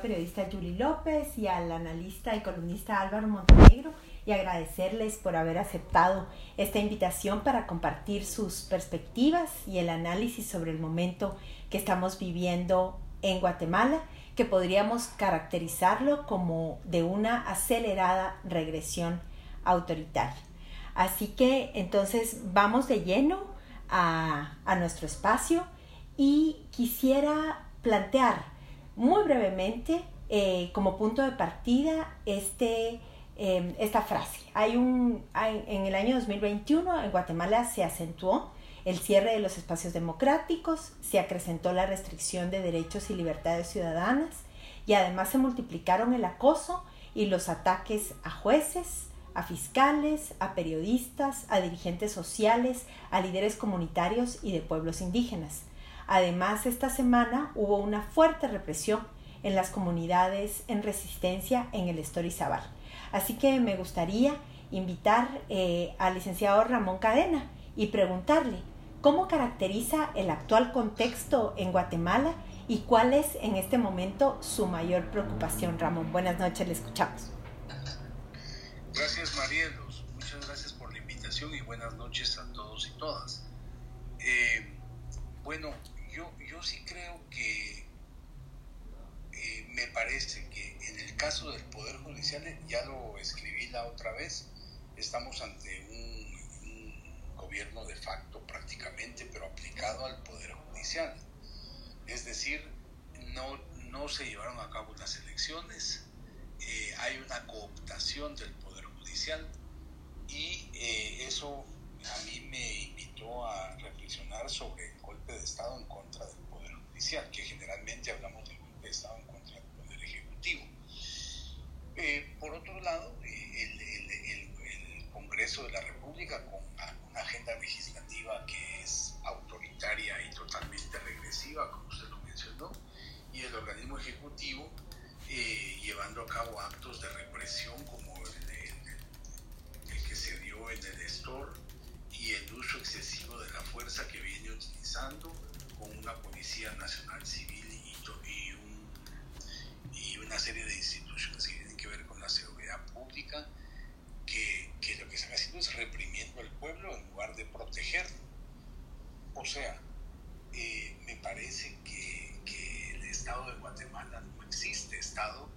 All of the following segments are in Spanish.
periodista Julie López y al analista y columnista Álvaro Montenegro y agradecerles por haber aceptado esta invitación para compartir sus perspectivas y el análisis sobre el momento que estamos viviendo en Guatemala, que podríamos caracterizarlo como de una acelerada regresión autoritaria. Así que entonces vamos de lleno a, nuestro espacio y quisiera plantear muy brevemente eh, como punto de partida este, em, esta frase. Hay un, en el año 2021 en Guatemala se acentuó el cierre de los espacios democráticos, se acrecentó la restricción de derechos y libertades ciudadanas y además se multiplicaron el acoso y los ataques a jueces, a fiscales, a periodistas, a dirigentes sociales, a líderes comunitarios y de pueblos indígenas. Además, esta semana hubo una fuerte represión en las comunidades en resistencia en el Estorizabal. Así que me gustaría invitar eh, al licenciado Ramón Cadena y preguntarle cómo caracteriza el actual contexto en Guatemala y cuál es en este momento su mayor preocupación. Ramón, buenas noches, le escuchamos. Gracias Marielos, muchas gracias por la invitación y buenas noches a todos y todas. Eh, bueno, sí creo que eh, me parece que en el caso del Poder Judicial, ya lo escribí la otra vez, estamos ante un, gobierno de facto prácticamente, pero aplicado al Poder Judicial. Es decir, no, no se llevaron a cabo las elecciones, eh, hay una cooptación del Poder Judicial y eh, eso a mí me invitó a reflexionar sobre el golpe de Estado en contra del Judicial, que generalmente hablamos del golpe de Estado en contra del Poder Ejecutivo. Eh, por otro lado, el, Congreso de la República con una agenda legislativa que es autoritaria y totalmente regresiva, como usted lo mencionó, y el organismo ejecutivo eh, llevando a cabo actos de represión como el, que se dio en el Estor y el uso excesivo de la fuerza que viene utilizando con una Policía Nacional Civil y, y, una serie de instituciones que tienen que ver con la seguridad pública, que, que lo que están haciendo es reprimiendo al pueblo en lugar de protegerlo. O sea, eh, me parece que, que el Estado de Guatemala existe Estado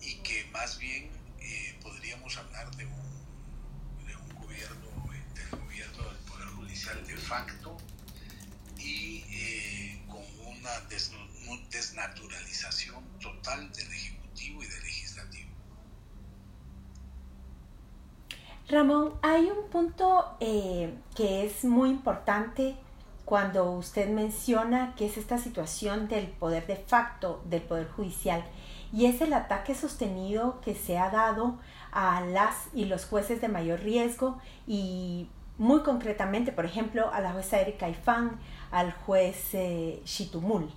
y que más bien eh, podríamos hablar de un, de un gobierno, del gobierno del Poder Judicial de facto y eh, con una desnaturalización total del Ejecutivo y del Legislativo. Ramón, hay un punto eh, que es muy importante cuando usted menciona que es esta situación del poder de facto del poder judicial y es el ataque sostenido que se ha dado a las y los jueces de mayor riesgo y muy concretamente, por ejemplo, a la jueza Erika Ifán, al juez eh, Shitumul.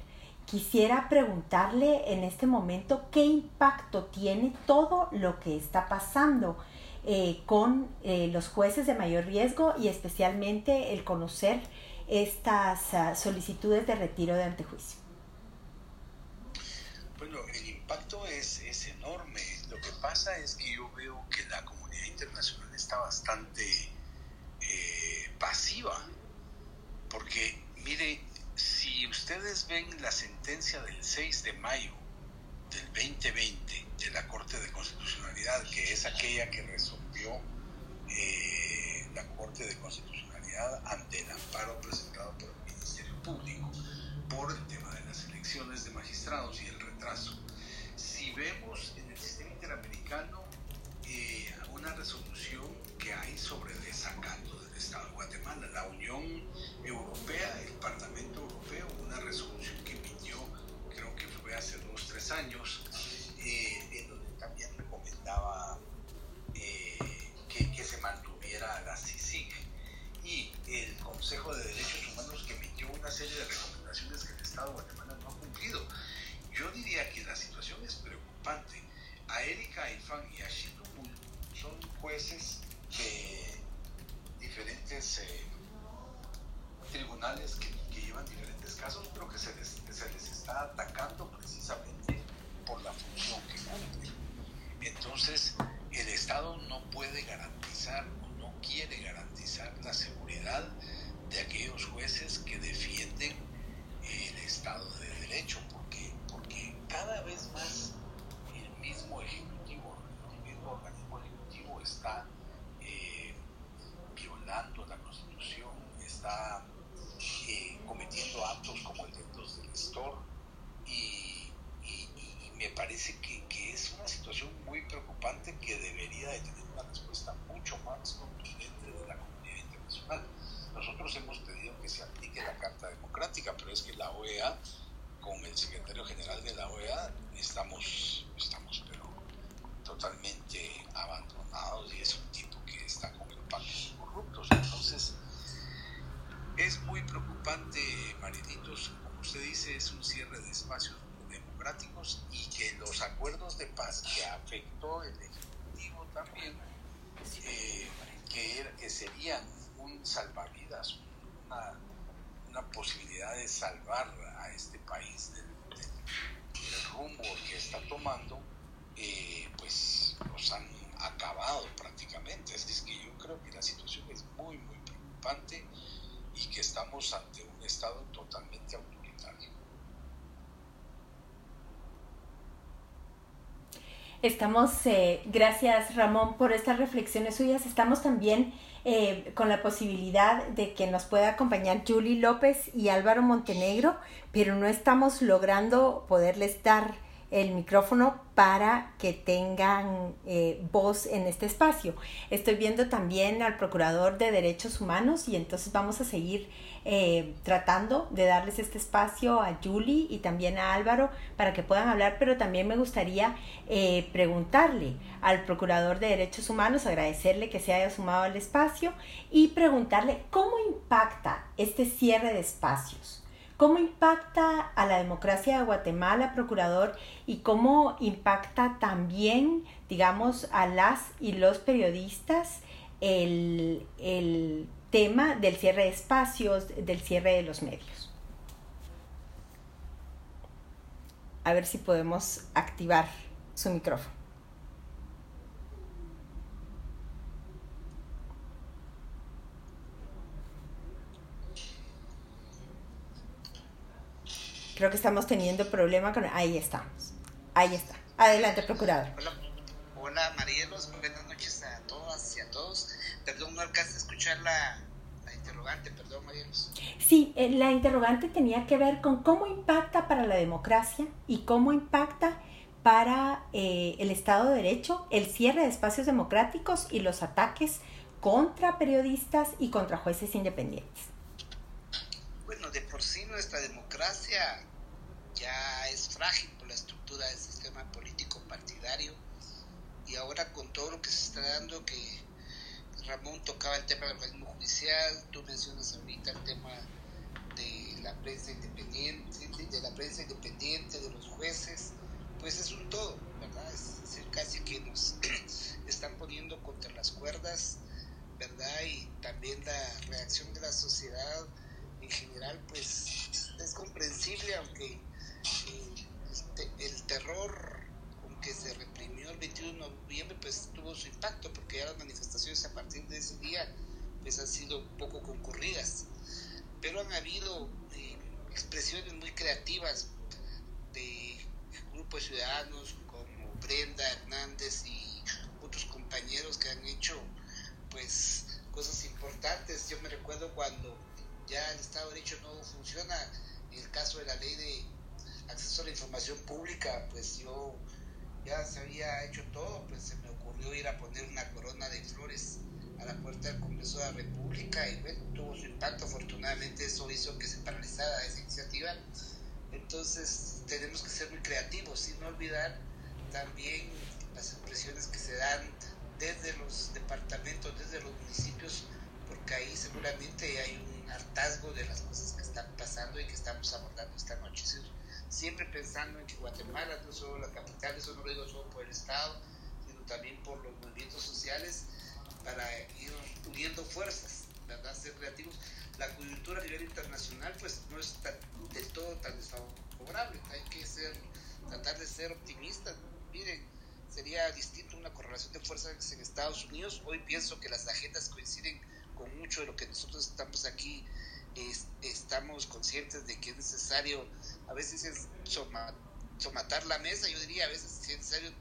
Quisiera preguntarle en este momento qué impacto tiene todo lo que está pasando eh, con eh, los jueces de mayor riesgo y especialmente el conocer estas ah, solicitudes de retiro de antejuicio? Bueno, el impacto es, es enorme. Lo que pasa es que yo veo que la comunidad internacional está bastante eh, pasiva, porque mire, si ustedes ven la sentencia del 6 de mayo del 2020 de la Corte de Constitucionalidad, que es aquella que resolvió eh, la Corte de Constitucionalidad, ante el amparo presentado por el Ministerio Público por el tema de las elecciones de magistrados y el retraso. Si vemos en el sistema interamericano eh, una resolución que hay sobre desacato del Estado de Guatemala, la Unión Europea, el Parlamento Europeo, una resolución que emitió, creo que fue hace dos, tres años, Estamos, eh, gracias Ramón por estas reflexiones suyas, estamos también eh, con la posibilidad de que nos pueda acompañar Julie López y Álvaro Montenegro, pero no estamos logrando poderles dar el micrófono para que tengan eh, voz en este espacio. Estoy viendo también al Procurador de Derechos Humanos y entonces vamos a seguir eh, tratando de darles este espacio a Julie y también a Álvaro para que puedan hablar, pero también me gustaría eh, preguntarle al Procurador de Derechos Humanos, agradecerle que se haya sumado al espacio y preguntarle cómo impacta este cierre de espacios ¿Cómo impacta a la democracia de Guatemala, procurador, y cómo impacta también, digamos, a las y los periodistas el, tema del cierre de espacios, del cierre de los medios? A ver si podemos activar su micrófono. Creo que estamos teniendo problema con... Ahí estamos. Ahí está. Adelante, procurador. Hola, hola Marielos. Buenas noches a todas y a todos. Perdón, no alcanza a escuchar la, interrogante. Perdón, Marielos. Sí, eh, la interrogante tenía que ver con cómo impacta para la democracia y cómo impacta para eh, el Estado de Derecho el cierre de espacios democráticos y los ataques contra periodistas y contra jueces independientes. Bueno, de por sí nuestra democracia ya es frágil por la estructura del sistema político partidario y ahora con todo lo que se está dando que Ramón tocaba el tema del organismo judicial, tú mencionas ahorita el tema de la prensa independiente, de la prensa independiente, de los jueces, pues es un todo, ¿verdad? Es casi que nos están poniendo contra las cuerdas, ¿verdad? Y también la reacción de la sociedad en general, pues es comprensible, aunque el terror con que se reprimió el 21 de noviembre pues tuvo su impacto porque ya las manifestaciones a partir de ese día pues han sido poco concurridas. Pero han habido eh, expresiones muy creativas de grupos de ciudadanos como Brenda Hernández y otros compañeros que han hecho pues cosas importantes. Yo me recuerdo cuando ya el Estado de Derecho no funciona el caso de la ley de acceso a la información pública, pues yo ya se había hecho todo, pues se me ocurrió ir a poner una corona de flores a la puerta del Congreso de la República y tuvo su impacto, afortunadamente eso hizo que se paralizara esa iniciativa. Entonces tenemos que ser muy creativos, sin olvidar también las expresiones que se dan desde los departamentos, desde los municipios, porque ahí seguramente hay un hartazgo de las cosas que están pasando y que estamos abordando esta noche siempre pensando en que Guatemala no solo la capital, eso no lo digo solo por el Estado, sino también por los movimientos sociales para ir uniendo fuerzas, ¿verdad? Ser creativos. La coyuntura a nivel internacional pues no es del todo tan desfavorable, hay que ser, tratar de ser optimistas. Miren, sería distinto una correlación de fuerzas en Estados Unidos. Hoy pienso que las agendas coinciden con mucho de lo que nosotros estamos aquí estamos conscientes de que es necesario, a veces es somatar la mesa, yo diría, a veces si es necesario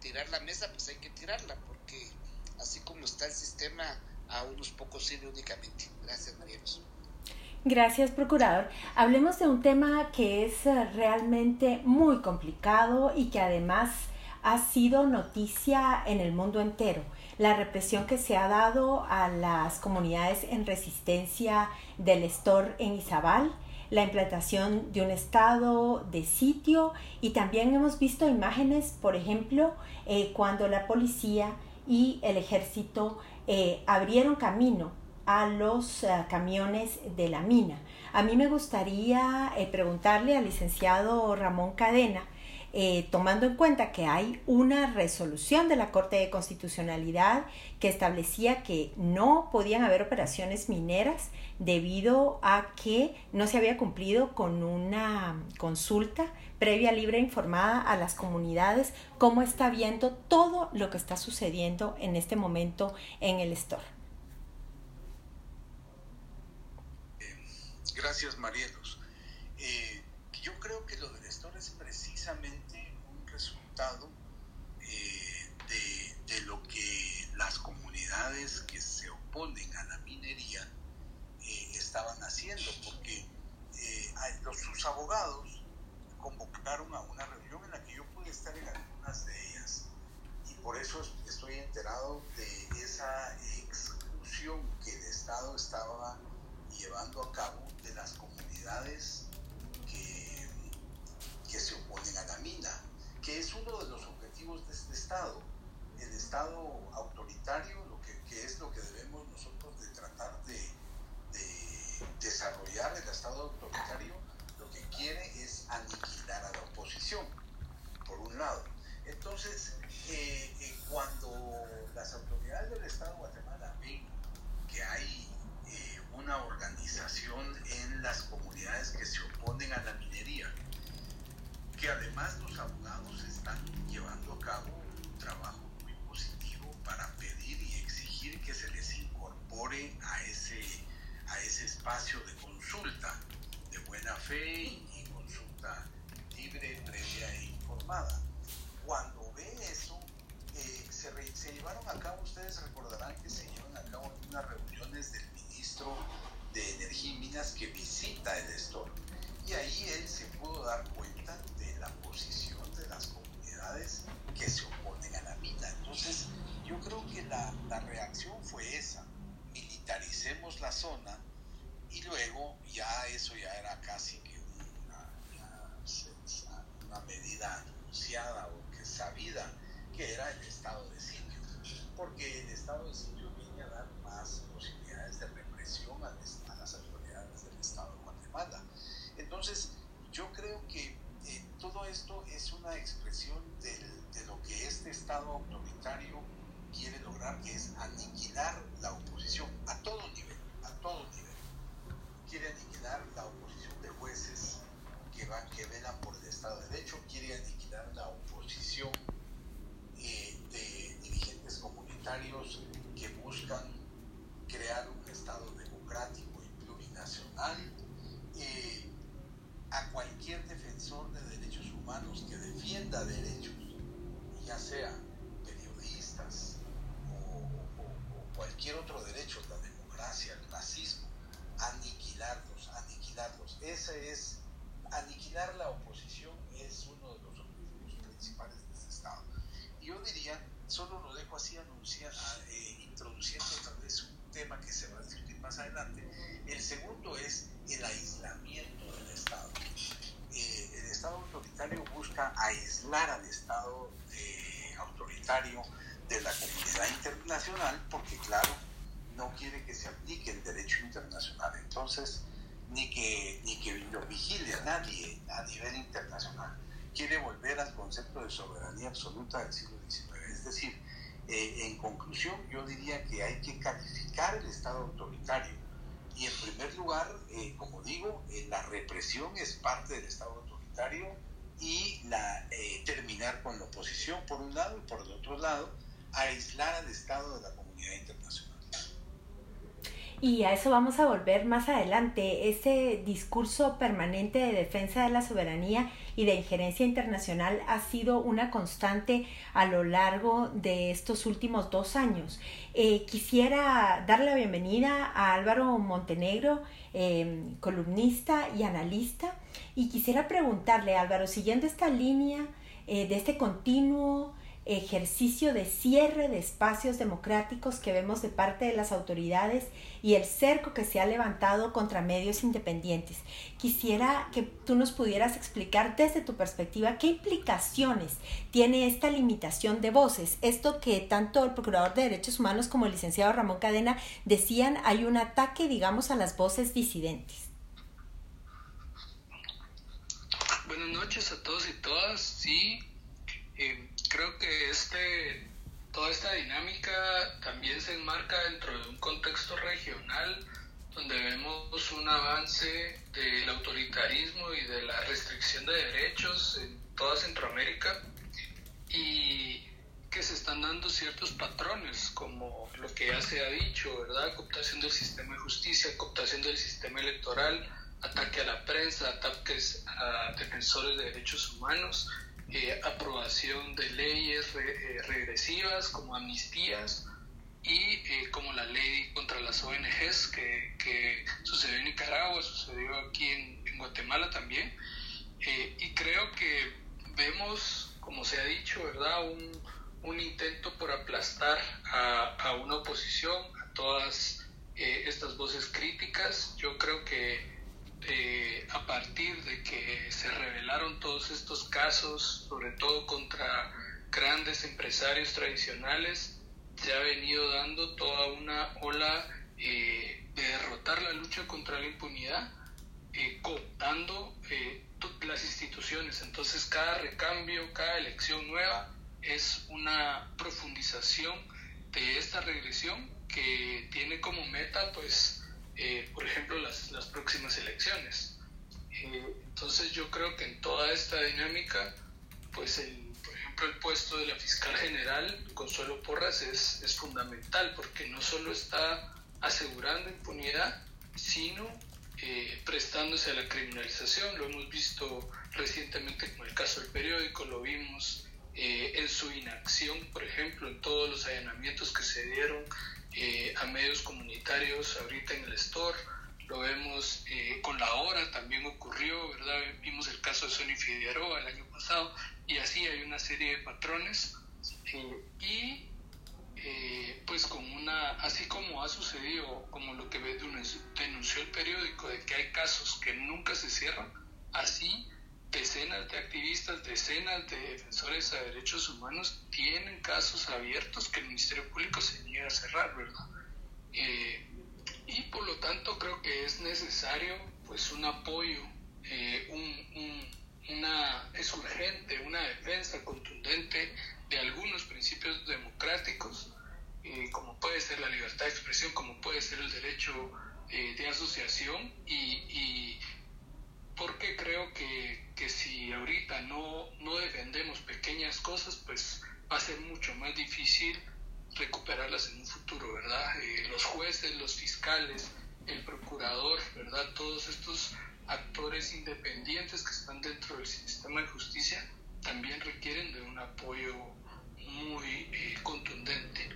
tirar la mesa, pues hay que tirarla, porque así como está el sistema, a unos pocos sirve únicamente. Gracias, María Gracias, procurador. Hablemos de un tema que es eh, realmente muy complicado y que además ha sido noticia en el mundo entero. La represión que se ha dado a las comunidades en resistencia del Estor en Izabal, la implantación de un estado de sitio y también hemos visto imágenes, por ejemplo, eh, cuando la policía y el ejército eh, abrieron camino a los eh, camiones de la mina. A mí me gustaría preguntarle al licenciado Ramón Cadena eh, tomando en cuenta que hay una resolución de la Corte de Constitucionalidad que establecía que no podían haber operaciones mineras debido a que no se había cumplido con una consulta previa, libre e informada a las comunidades, cómo está viendo todo lo que está sucediendo en este momento en el store. Gracias, Marielos. Eh, yo creo que lo en conclusión, yo diría que hay que calificar el Estado autoritario y en primer lugar, eh, como digo, eh, la represión es parte del Estado autoritario y la, eh, terminar con la oposición por un lado y por el otro lado, aislar al Estado de la comunidad internacional. Y a eso vamos a volver más adelante. Ese discurso permanente de defensa de la soberanía y de injerencia internacional ha sido una constante a lo largo de estos últimos dos años. Eh, quisiera darle la bienvenida a Álvaro Montenegro, em, columnista y analista, y quisiera preguntarle, Álvaro, siguiendo esta línea eh, de este continuo ejercicio de cierre de espacios democráticos que vemos de parte de las autoridades y el cerco que se ha levantado contra medios independientes. Quisiera que tú nos pudieras explicar desde tu perspectiva qué implicaciones tiene esta limitación de voces. Esto que tanto el Procurador de Derechos Humanos como el licenciado Ramón Cadena decían, hay un ataque, digamos, a las voces disidentes. Buenas noches a todos y todas. Sí, eh, creo que este, toda esta dinámica también se enmarca dentro de un contexto regional donde vemos un avance del autoritarismo y de la restricción de derechos en toda Centroamérica y que se están dando ciertos patrones, como lo que ya se ha dicho, ¿verdad? Cooptación del sistema de justicia, cooptación del sistema electoral, ataque a la prensa, ataques a defensores de derechos humanos, eh, aprobación de leyes eh, regresivas como amnistías y eh, como la ley contra las ONGs que, que, sucedió en Nicaragua, sucedió aquí en, Guatemala también. y creo que vemos, como se ha dicho, ¿verdad? Un, un intento por aplastar a, a, una oposición, a todas estas voces críticas. Yo creo que eh, a partir de que se revelaron todos estos casos, sobre todo contra grandes empresarios tradicionales, se ha venido dando toda una ola eh, de derrotar la lucha contra la impunidad, eh, cooptando eh, las instituciones. Entonces cada recambio, cada elección nueva es una profundización de esta regresión que tiene como meta pues eh, por ejemplo, las, las próximas elecciones. Eh, entonces yo creo que en toda esta dinámica, pues el, por ejemplo el puesto de la fiscal general, Consuelo Porras, es, es fundamental porque no solo está asegurando impunidad, sino eh, prestándose a la criminalización. Lo hemos visto recientemente con el caso del periódico, lo vimos en su inacción, por ejemplo, en todos los allanamientos que se dieron eh, a medios comunitarios ahorita en el store, lo vemos eh, con la hora, también ocurrió, ¿verdad? Vimos el caso de Sony Figueroa el año pasado y así hay una serie de patrones eh, y pues con una, así como ha sucedido, como lo que denunció el periódico de que hay casos que nunca se cierran, así decenas de activistas, decenas de defensores de derechos humanos tienen casos abiertos que el Ministerio Público se niega a cerrar, ¿verdad? Eh, y por lo tanto creo que es necesario pues un apoyo, eh, un, una, es urgente una defensa contundente de algunos principios democráticos, eh, como puede ser la libertad de expresión, como puede ser el derecho de asociación y porque creo que, que ahorita no, no defendemos pequeñas cosas, pues va a ser mucho más difícil recuperarlas en un futuro, ¿verdad? Eh, los jueces, los fiscales, el procurador, ¿verdad? Todos estos actores independientes que están dentro del sistema de justicia también requieren de un apoyo muy eh, contundente.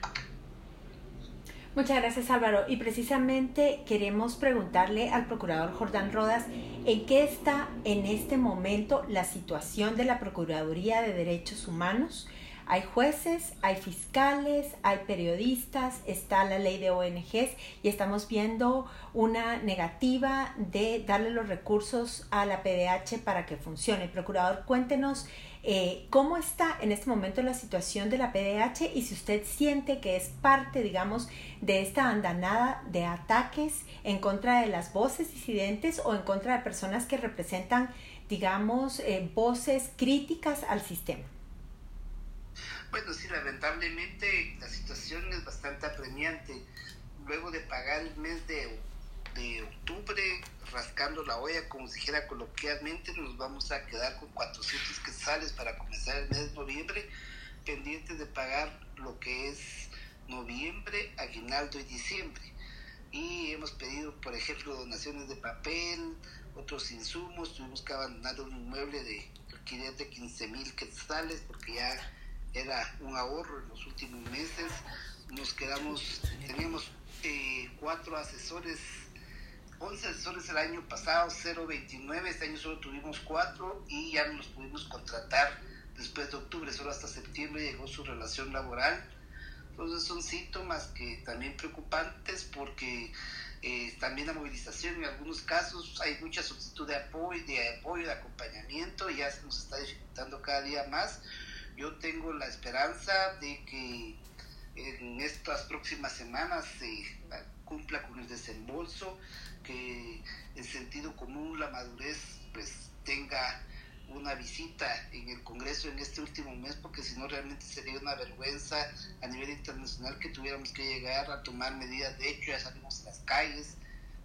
Muchas gracias Álvaro. Y precisamente queremos preguntarle al procurador Jordán Rodas en qué está en este momento la situación de la Procuraduría de Derechos Humanos. Hay jueces, hay fiscales, hay periodistas, está la ley de ONGs y estamos viendo una negativa de darle los recursos a la PDH para que funcione. Procurador, cuéntenos eh, ¿Cómo está en este momento la situación de la PDH y si usted siente que es parte, digamos, de esta andanada de ataques en contra de las voces disidentes o en contra de personas que representan, digamos, eh, voces críticas al sistema? Bueno, sí, lamentablemente la situación es bastante apremiante. Luego de pagar el mes de de octubre, rascando la olla, como se dijera coloquialmente, nos vamos a quedar con 400 quetzales para comenzar el mes de noviembre, pendientes de pagar lo que es noviembre, aguinaldo y diciembre. y hemos pedido, por ejemplo, donaciones de papel, otros insumos, tuvimos que abandonar un inmueble de alquiler de 15 mil quetzales porque ya era un ahorro en los últimos meses, nos quedamos, teníamos eh, cuatro asesores 11 asesores el año pasado, 0.29, este año solo tuvimos 4 y ya no los pudimos contratar después de octubre, solo hasta septiembre llegó su relación laboral. Entonces son síntomas que también preocupantes porque eh, también la movilización en algunos casos hay mucha solicitud de apoyo, de apoyo, de acompañamiento, ya se nos está dificultando cada día más. Yo tengo la esperanza de que en estas próximas semanas se cumpla con el desembolso que el sentido común, la madurez, pues tenga una visita en el Congreso en este último mes, porque si no realmente sería una vergüenza a nivel internacional que tuviéramos que llegar a tomar medidas. De hecho, ya salimos a las calles,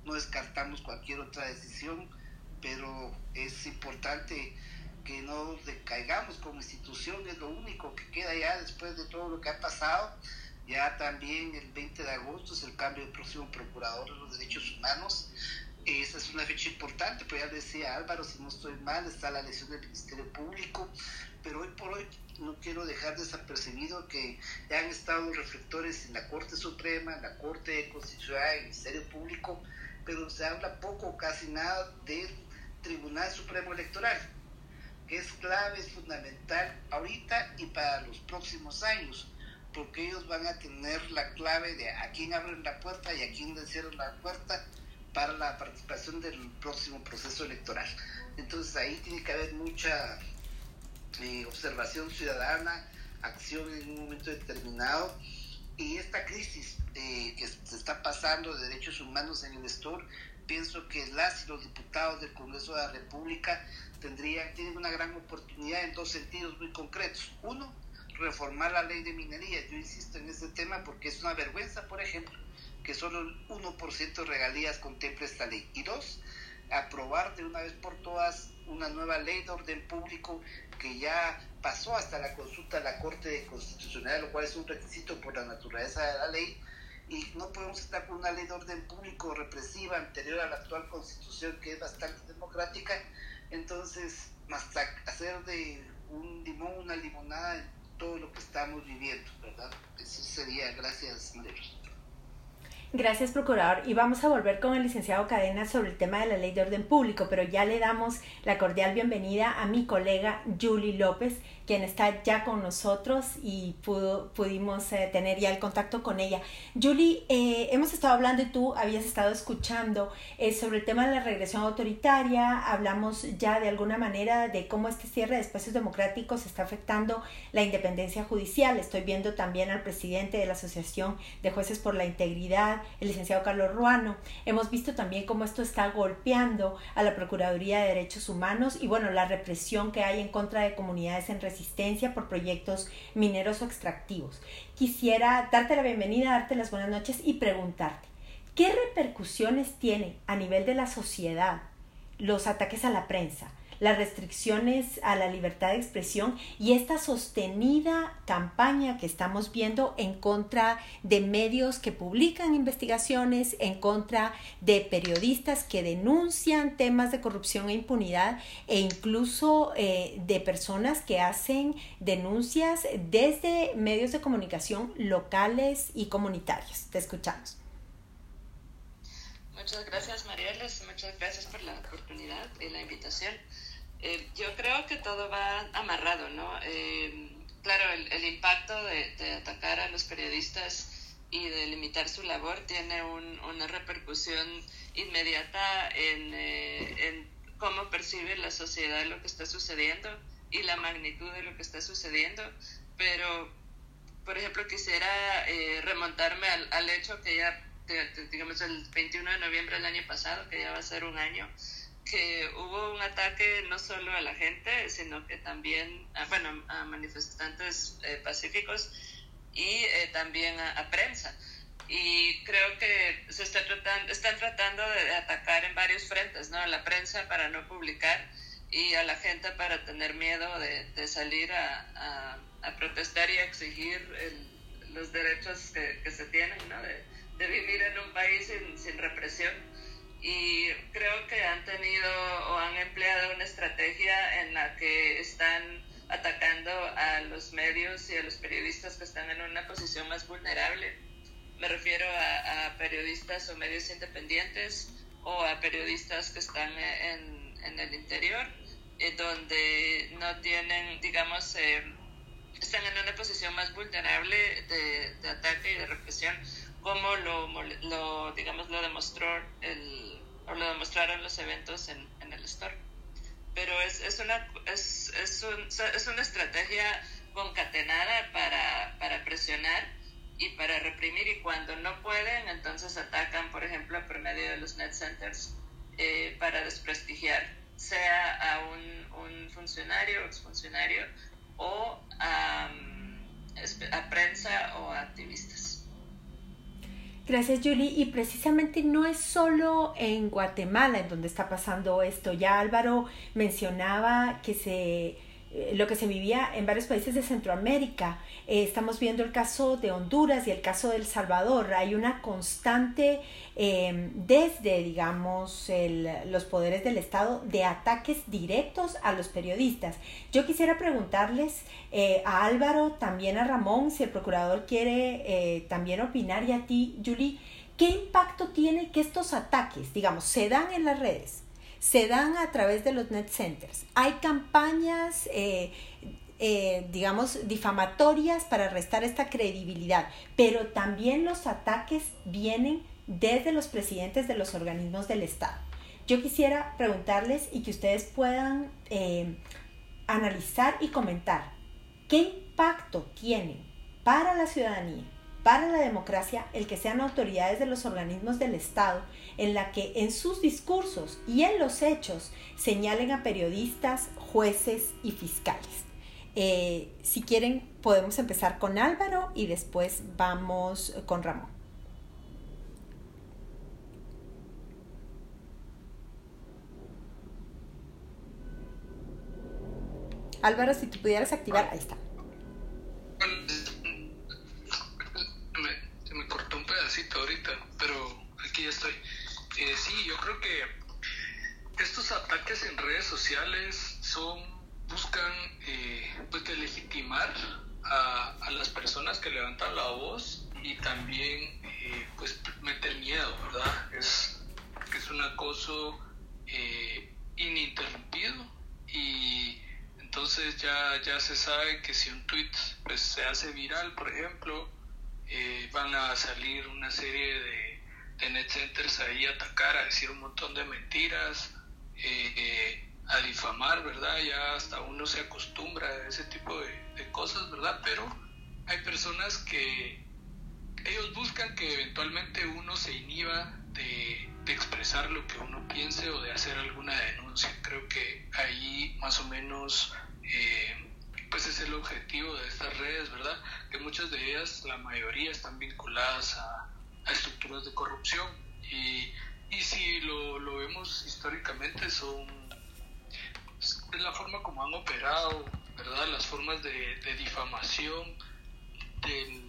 no descartamos cualquier otra decisión, pero es importante que no decaigamos como institución, es lo único que queda ya después de todo lo que ha pasado ya también el 20 de agosto es el cambio del próximo procurador de los derechos humanos. Esa es una fecha importante, pues ya decía Álvaro, si no estoy mal, está la elección del Ministerio Público, pero hoy por hoy no quiero dejar desapercibido que ya han estado reflectores en la Corte Suprema, en la Corte Constitucional, en el Ministerio Público, pero se habla poco o casi nada del Tribunal Supremo Electoral, que es clave, es fundamental ahorita y para los próximos años porque ellos van a tener la clave de a quién abren la puerta y a quién le cierran la puerta para la participación del próximo proceso electoral. Entonces ahí tiene que haber mucha eh, observación ciudadana, acción en un momento determinado. Y esta crisis eh, que se está pasando de derechos humanos en el Estor, pienso que las y los diputados del Congreso de la República tendrían, tienen una gran oportunidad en dos sentidos muy concretos. Uno, reformar la ley de minería. Yo insisto en este tema porque es una vergüenza, por ejemplo, que solo el 1% de regalías contemple esta ley. Y dos, aprobar de una vez por todas una nueva ley de orden público que ya pasó hasta la consulta de la Corte Constitucional, lo cual es un requisito por la naturaleza de la ley. Y no podemos estar con una ley de orden público represiva anterior a la actual constitución, que es bastante democrática. Entonces, hacer de un limón una limonada todo lo que estamos viviendo, ¿verdad? Eso sería, gracias, María Gracias, procurador. Y vamos a volver con el licenciado Cadena sobre el tema de la ley de orden público, pero ya le damos la cordial bienvenida a mi colega Julie López, quien está ya con nosotros y pudo, pudimos eh, tener ya el contacto con ella. Julie, eh, hemos estado hablando y tú habías estado escuchando eh, sobre el tema de la regresión autoritaria, hablamos ya de alguna manera de cómo este cierre de espacios democráticos está afectando la independencia judicial. Estoy viendo también al presidente de la Asociación de Jueces por la Integridad, el licenciado Carlos Ruano. Hemos visto también cómo esto está golpeando a la Procuraduría de Derechos Humanos y bueno, la represión que hay en contra de comunidades en resistencia por proyectos mineros o extractivos. Quisiera darte la bienvenida, darte las buenas noches y preguntarte, ¿qué repercusiones tiene a nivel de la sociedad los ataques a la prensa? Las restricciones a la libertad de expresión y esta sostenida campaña que estamos viendo en contra de medios que publican investigaciones, en contra de periodistas que denuncian temas de corrupción e impunidad e incluso eh, de personas que hacen denuncias desde medios de comunicación locales y comunitarios. Te escuchamos. Muchas gracias, Marieles. Muchas gracias por la oportunidad y la invitación. Eh, yo creo que todo va amarrado, ¿no? Eh, claro, el, impacto de, atacar a los periodistas y de limitar su labor tiene una repercusión inmediata eh, en, cómo percibe la sociedad lo que está sucediendo y la magnitud de lo que está sucediendo, pero, por ejemplo, quisiera remontarme al, al, hecho que ya, digamos, el 21 de noviembre del año pasado, que ya va a ser un año, que hubo un ataque no solo a la gente, sino que también, a, bueno, a manifestantes eh, pacíficos y eh, también a, prensa. Y creo que se está tratando, están tratando de atacar en varios frentes, ¿no? A la prensa para no publicar y a la gente para tener miedo de, de salir a, a, protestar y a exigir los derechos que, que, se tienen, ¿no? De, de vivir en un país sin, sin represión y creo que han tenido o han empleado una estrategia en la que están atacando a los medios y a los periodistas que están en una posición más vulnerable. Me refiero a, periodistas o medios independientes o a periodistas que están en, en el interior, eh, donde no tienen, digamos, eh, están en una posición más vulnerable de, de ataque y de represión como lo, lo, digamos, lo demostró el, o lo demostraron los eventos en, en el store. Pero es, es, una, es, es, un, es una estrategia concatenada para, para presionar y para reprimir y cuando no pueden entonces atacan por ejemplo por medio de los net centers eh, para desprestigiar sea a un, un funcionario o exfuncionario o a, a prensa o a activistas. Gracias, Julie. Y precisamente no es solo en Guatemala en donde está pasando esto. Ya Álvaro mencionaba que se lo que se vivía en varios países de Centroamérica. Eh, estamos viendo el caso de Honduras y el caso de El Salvador. Hay una constante em, desde, digamos, los poderes del Estado de ataques directos a los periodistas. Yo quisiera preguntarles eh, a Álvaro, también a Ramón, si el procurador quiere también opinar, y a ti, Julie, ¿qué impacto tiene que estos ataques, digamos, se dan en las redes? Se dan a través de los net centers. Hay campañas, eh, eh, digamos, difamatorias para restar esta credibilidad, pero también los ataques vienen desde los presidentes de los organismos del Estado. Yo quisiera preguntarles y que ustedes puedan eh, analizar y comentar qué impacto tiene para la ciudadanía para la democracia el que sean autoridades de los organismos del Estado en la que en sus discursos y en los hechos señalen a periodistas, jueces y fiscales. Eh, si quieren, podemos empezar con Álvaro y después vamos con Ramón. Álvaro, si tú pudieras activar, ahí está. ahorita, pero aquí estoy. Eh, sí, yo creo que estos ataques en redes sociales son buscan eh, pues legitimar a, a, las personas que levantan la voz y también eh, pues meter miedo, ¿verdad? Es, es un acoso eh, ininterrumpido y entonces ya, ya se sabe que si un tweet pues, se hace viral, por ejemplo, eh, van a salir una serie de, de, net centers ahí a atacar, a decir un montón de mentiras, eh, a difamar, ¿verdad? Ya hasta uno se acostumbra a ese tipo de, cosas, ¿verdad? Pero hay personas que ellos buscan que eventualmente uno se inhiba de, de, expresar lo que uno piense o de hacer alguna denuncia. Creo que ahí más o menos eh, pues es el objetivo de estas redes, ¿verdad? Que muchas de ellas, la mayoría, están vinculadas a, estructuras de corrupción y, y si lo, lo, vemos históricamente son es la forma como han operado, ¿verdad? Las formas de, de difamación de,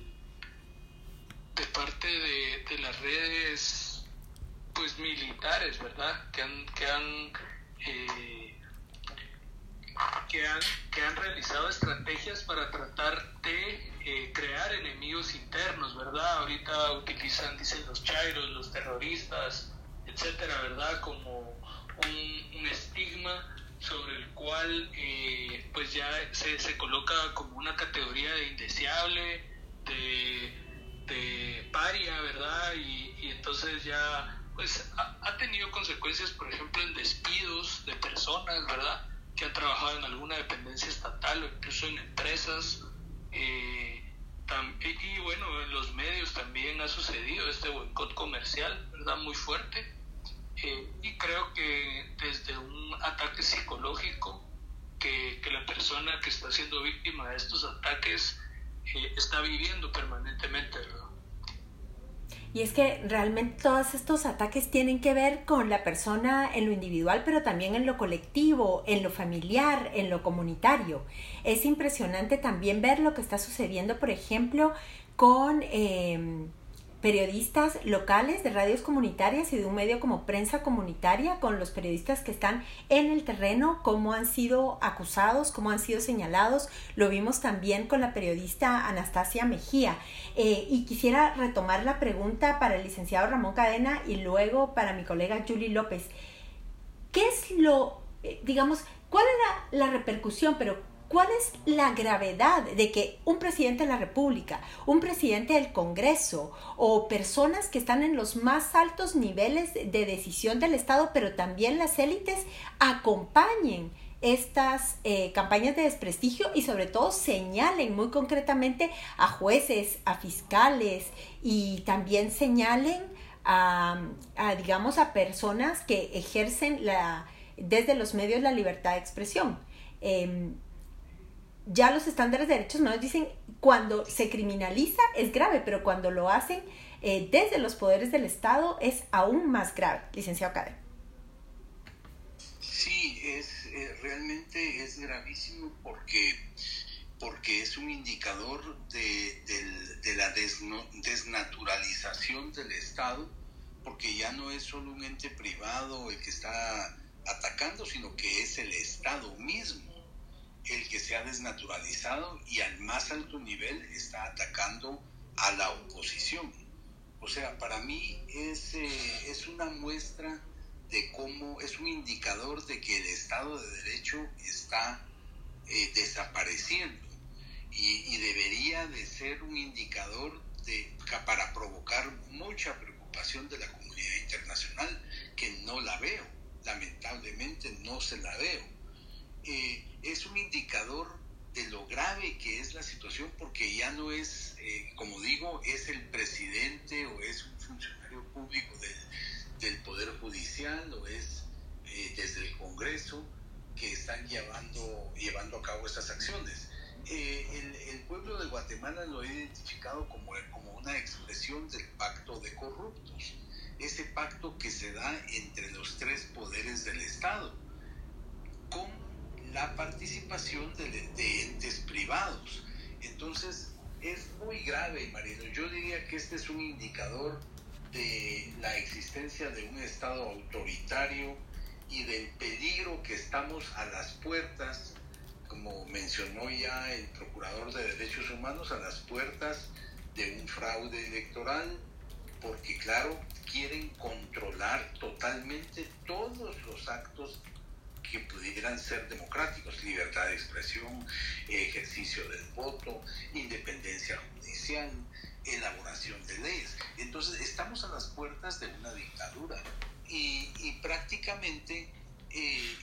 de parte de, de, las redes pues militares, ¿verdad? Que han, que han eh, que han, que han realizado estrategias para tratar de eh, crear enemigos internos, ¿verdad? Ahorita utilizan, dicen los chairos, los terroristas, etcétera, ¿verdad? Como un, un estigma sobre el cual eh, pues ya se, se, coloca como una categoría de indeseable, de, de paria, ¿verdad? Y, entonces ya pues ha, ha, tenido consecuencias, por ejemplo, en despidos de personas, ¿verdad? Que han trabajado en alguna dependencia estatal o incluso en empresas. Eh, y, bueno, en los medios también ha sucedido este boicot comercial, ¿verdad? Muy fuerte. Eh, y creo que desde un ataque psicológico que, que, la persona que está siendo víctima de estos ataques eh, está viviendo permanentemente, ¿verdad? Y es que realmente todos estos ataques tienen que ver con la persona en lo individual, pero también en lo colectivo, en lo familiar, en lo comunitario. Es impresionante también ver lo que está sucediendo, por ejemplo, con... Eh, periodistas locales de radios comunitarias y de un medio como prensa comunitaria con los periodistas que están en el terreno, cómo han sido acusados, cómo han sido señalados. Lo vimos también con la periodista Anastasia Mejía. Eh, y quisiera retomar la pregunta para el licenciado Ramón Cadena y luego para mi colega Julie López. ¿Qué es lo, eh, digamos, cuál era la repercusión, pero ¿Cuál es la gravedad de que un presidente de la República, un presidente del Congreso o personas que están en los más altos niveles de decisión del Estado, pero también las élites, acompañen estas eh, campañas de desprestigio y sobre todo señalen muy concretamente a jueces, a fiscales y también señalen a, digamos, a personas que ejercen la, desde los medios la libertad de expresión. Em, ya los estándares de derechos humanos dicen cuando se criminaliza es grave, pero cuando lo hacen eh, desde los poderes del Estado es aún más grave, licenciado Cadena. Sí, es, eh, realmente es gravísimo porque, porque es un indicador de, de la desnaturalización del Estado, porque ya no es solo un ente privado el que está atacando, sino que es el Estado mismo el que se ha desnaturalizado y al más alto nivel está atacando a la oposición. O sea, para mí es, eh, es una muestra de cómo es un indicador de que el Estado de Derecho está eh, desapareciendo y, y, debería de ser un indicador de, para provocar mucha preocupación de la comunidad internacional, que no la veo, lamentablemente no se la veo. Eh, es un indicador de lo grave que es la situación porque ya no es, eh, como digo, es el presidente o es un funcionario público del, Poder Judicial o es eh, desde el Congreso que están llevando, llevando a cabo estas acciones. el, pueblo de Guatemala lo ha identificado como, como una expresión del pacto de corruptos, ese pacto que se da entre los tres poderes del Estado, con la participación de, entes privados. Entonces, es muy grave, marido. Yo diría que este es un indicador de la existencia de un Estado autoritario y del peligro que estamos a las puertas, como mencionó ya el Procurador de Derechos Humanos, a las puertas de un fraude electoral, porque claro, quieren controlar totalmente todos los actos que pudieran ser democráticos, libertad de expresión, ejercicio del voto, independencia judicial, elaboración de leyes. Entonces estamos a las puertas de una dictadura y, prácticamente eh,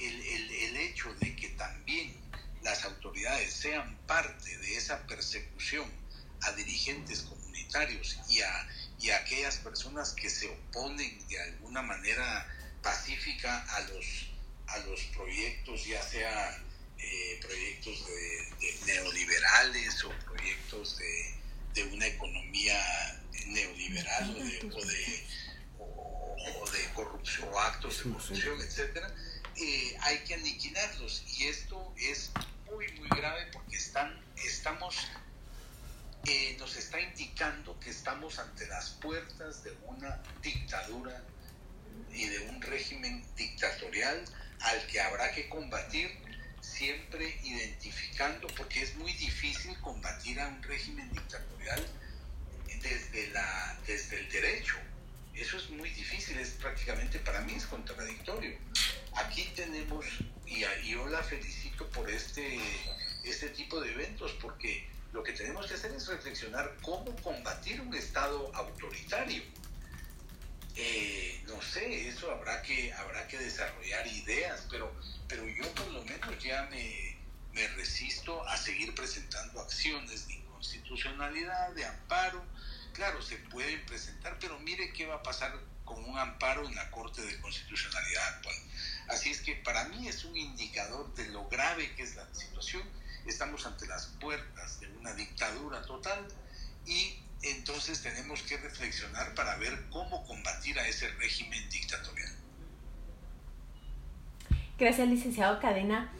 el, el, hecho de que también las autoridades sean parte de esa persecución a dirigentes comunitarios y a, y a aquellas personas que se oponen de alguna manera pacífica a los a los proyectos, ya sea eh, proyectos de, neoliberales o proyectos de, de una economía neoliberal o de, o de, corrupción o actos de corrupción, etcétera, eh, hay que aniquilarlos. Y esto es muy muy grave porque están estamos eh, nos está indicando que estamos ante las puertas de una dictadura y de un régimen dictatorial al que habrá que combatir siempre identificando, porque es muy difícil combatir a un régimen dictatorial desde, la, desde el derecho. Eso es muy difícil, es prácticamente para mí es contradictorio. Aquí tenemos, y yo la felicito por este, este tipo de eventos, porque lo que tenemos que hacer es reflexionar cómo combatir un Estado autoritario eh, no sé, eso habrá que, habrá que desarrollar ideas, pero, pero yo por lo menos ya me, me resisto a seguir presentando acciones de inconstitucionalidad, de amparo. Claro, se pueden presentar, pero mire qué va a pasar con un amparo en la Corte de Constitucionalidad actual. Así es que para mí es un indicador de lo grave que es la situación. Estamos ante las puertas de una dictadura total y entonces tenemos que reflexionar para ver cómo combatir a ese régimen dictatorial. Gracias, licenciado Cadena.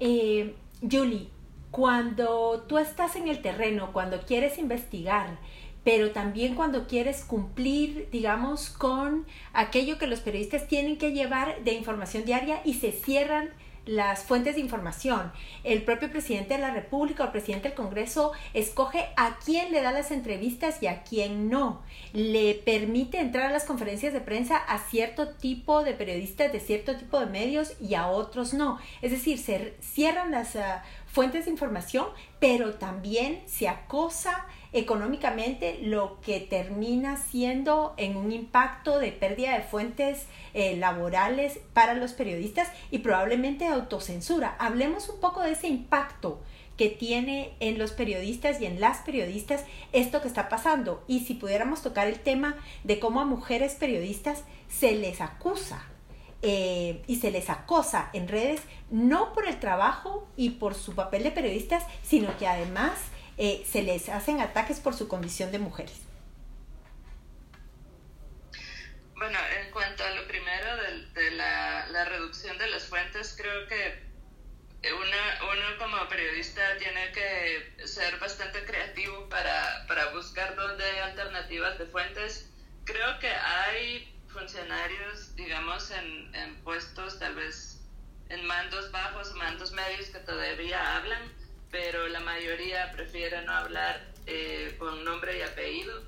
Eh, Julie, cuando tú estás en el terreno, cuando quieres investigar, pero también cuando quieres cumplir, digamos, con aquello que los periodistas tienen que llevar de información diaria y se cierran las fuentes de información. El propio presidente de la República o el presidente del Congreso escoge a quién le da las entrevistas y a quién no. Le permite entrar a las conferencias de prensa a cierto tipo de periodistas de cierto tipo de medios y a otros no. Es decir, se cierran las ah, fuentes de información, pero también se acosa económicamente, lo que termina siendo en un impacto de pérdida de fuentes eh, laborales para los periodistas y probablemente autocensura. Hablemos un poco de ese impacto que tiene en los periodistas y en las periodistas esto que está pasando. Y si pudiéramos tocar el tema de cómo a mujeres periodistas se les acusa eh, y se les acosa en redes, no por el trabajo y por su papel de periodistas, sino que además eh, se les hacen ataques por su condición de mujeres. Bueno, en cuanto a lo primero de, la, reducción de las fuentes, creo que una, uno como periodista tiene que ser bastante creativo para, para buscar dónde hay alternativas de fuentes. Creo que hay funcionarios, digamos, en, en puestos tal vez en mandos bajos, mandos medios que todavía hablan, pero la mayoría prefiere no hablar eh, con nombre y apellido.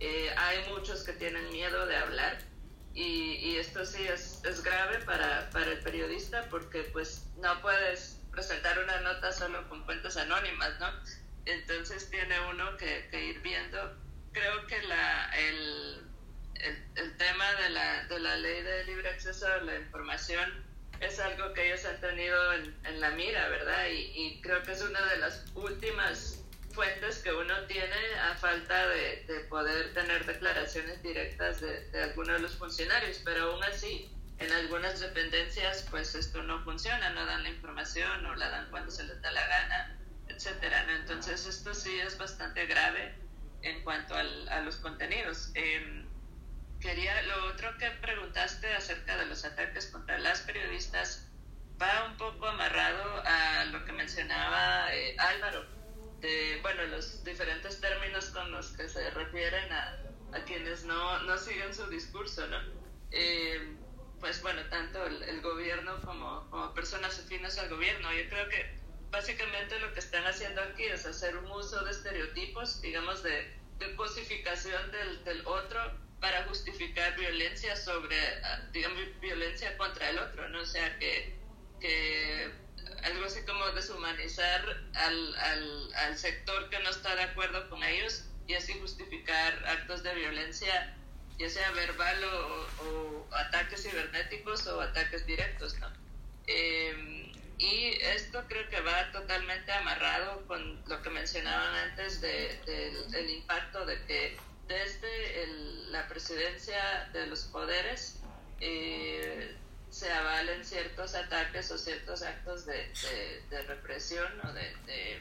Eh, hay muchos que tienen miedo de hablar y, y esto sí es, es grave para, para, el periodista porque pues no puedes presentar una nota solo con cuentas anónimas, ¿no? Entonces tiene uno que, que ir viendo. Creo que la, el, el, el, tema de la, de la ley de libre acceso a la información es algo que ellos han tenido en, en la mira, ¿verdad? Y, creo que es una de las últimas fuentes que uno tiene a falta de, de poder tener declaraciones directas de, de algunos de los funcionarios, pero aún así, en algunas dependencias, pues esto no funciona, no dan la información o la dan cuando se les da la gana, etcétera. ¿no? Entonces, esto sí es bastante grave en cuanto al, a los contenidos. Eh, quería, lo otro que preguntaste acerca de los ataques contra las periodistas va un poco amarrado a lo que mencionaba eh, Álvaro, de, bueno, los diferentes términos con los que se refieren a, a quienes no, no, siguen su discurso, Eh, pues bueno, tanto el, gobierno como, como personas afines al gobierno. Yo creo que básicamente lo que están haciendo aquí es hacer un uso de estereotipos, digamos, de, de cosificación del, del otro para justificar violencia sobre, ah, digamos, violencia contra el otro, ¿no? O sea, que, que algo así como deshumanizar al, al, al, sector que no está de acuerdo con ellos y así justificar actos de violencia, ya sea verbal o, ataques cibernéticos o ataques directos, ¿no? Eh, y esto creo que va totalmente amarrado con lo que mencionaban antes del de, de, impacto de que desde la presidencia de los poderes eh, se avalen ciertos ataques o ciertos actos de, de, de represión o de,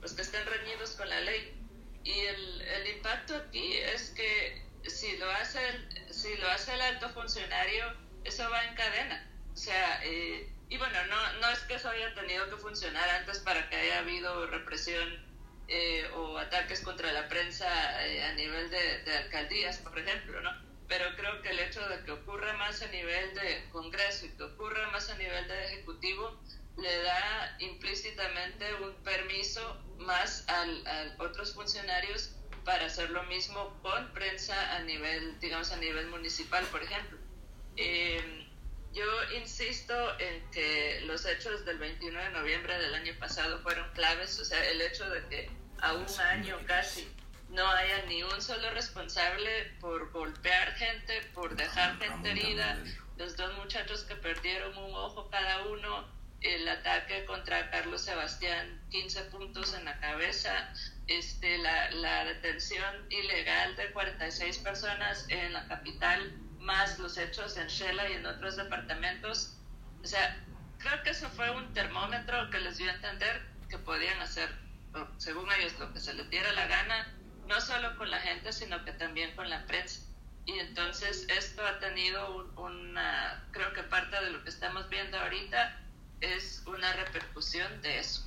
pues que estén reñidos con la ley. Y el, el, impacto aquí es que si lo hace el, si lo hace el alto funcionario, eso va en cadena. O sea, eh, y bueno, no, no es que eso haya tenido que funcionar antes para que haya habido represión eh, o ataques contra la prensa eh, a nivel de, alcaldías, por ejemplo, ¿no? Pero creo que el hecho de que ocurra más a nivel de Congreso y que ocurra más a nivel de Ejecutivo le da implícitamente un permiso más al, a otros funcionarios para hacer lo mismo con prensa a nivel, digamos, a nivel municipal, por ejemplo. Eh, yo insisto en que los hechos del 21 de noviembre del año pasado fueron claves, o sea, el hecho de que a un año casi no haya ni un solo responsable por golpear gente, por dejar gente herida, los dos muchachos que perdieron un ojo cada uno, el ataque contra Carlos Sebastián, 15 puntos en la cabeza, este, la, la detención ilegal de 46 personas en la capital más los hechos en Shela y en otros departamentos. O sea, creo que eso fue un termómetro que les dio a entender que podían hacer, según ellos, lo que se les diera la gana, no solo con la gente, sino que también con la prensa. Y entonces esto ha tenido un, una, creo que parte de lo que estamos viendo ahorita es una repercusión de eso.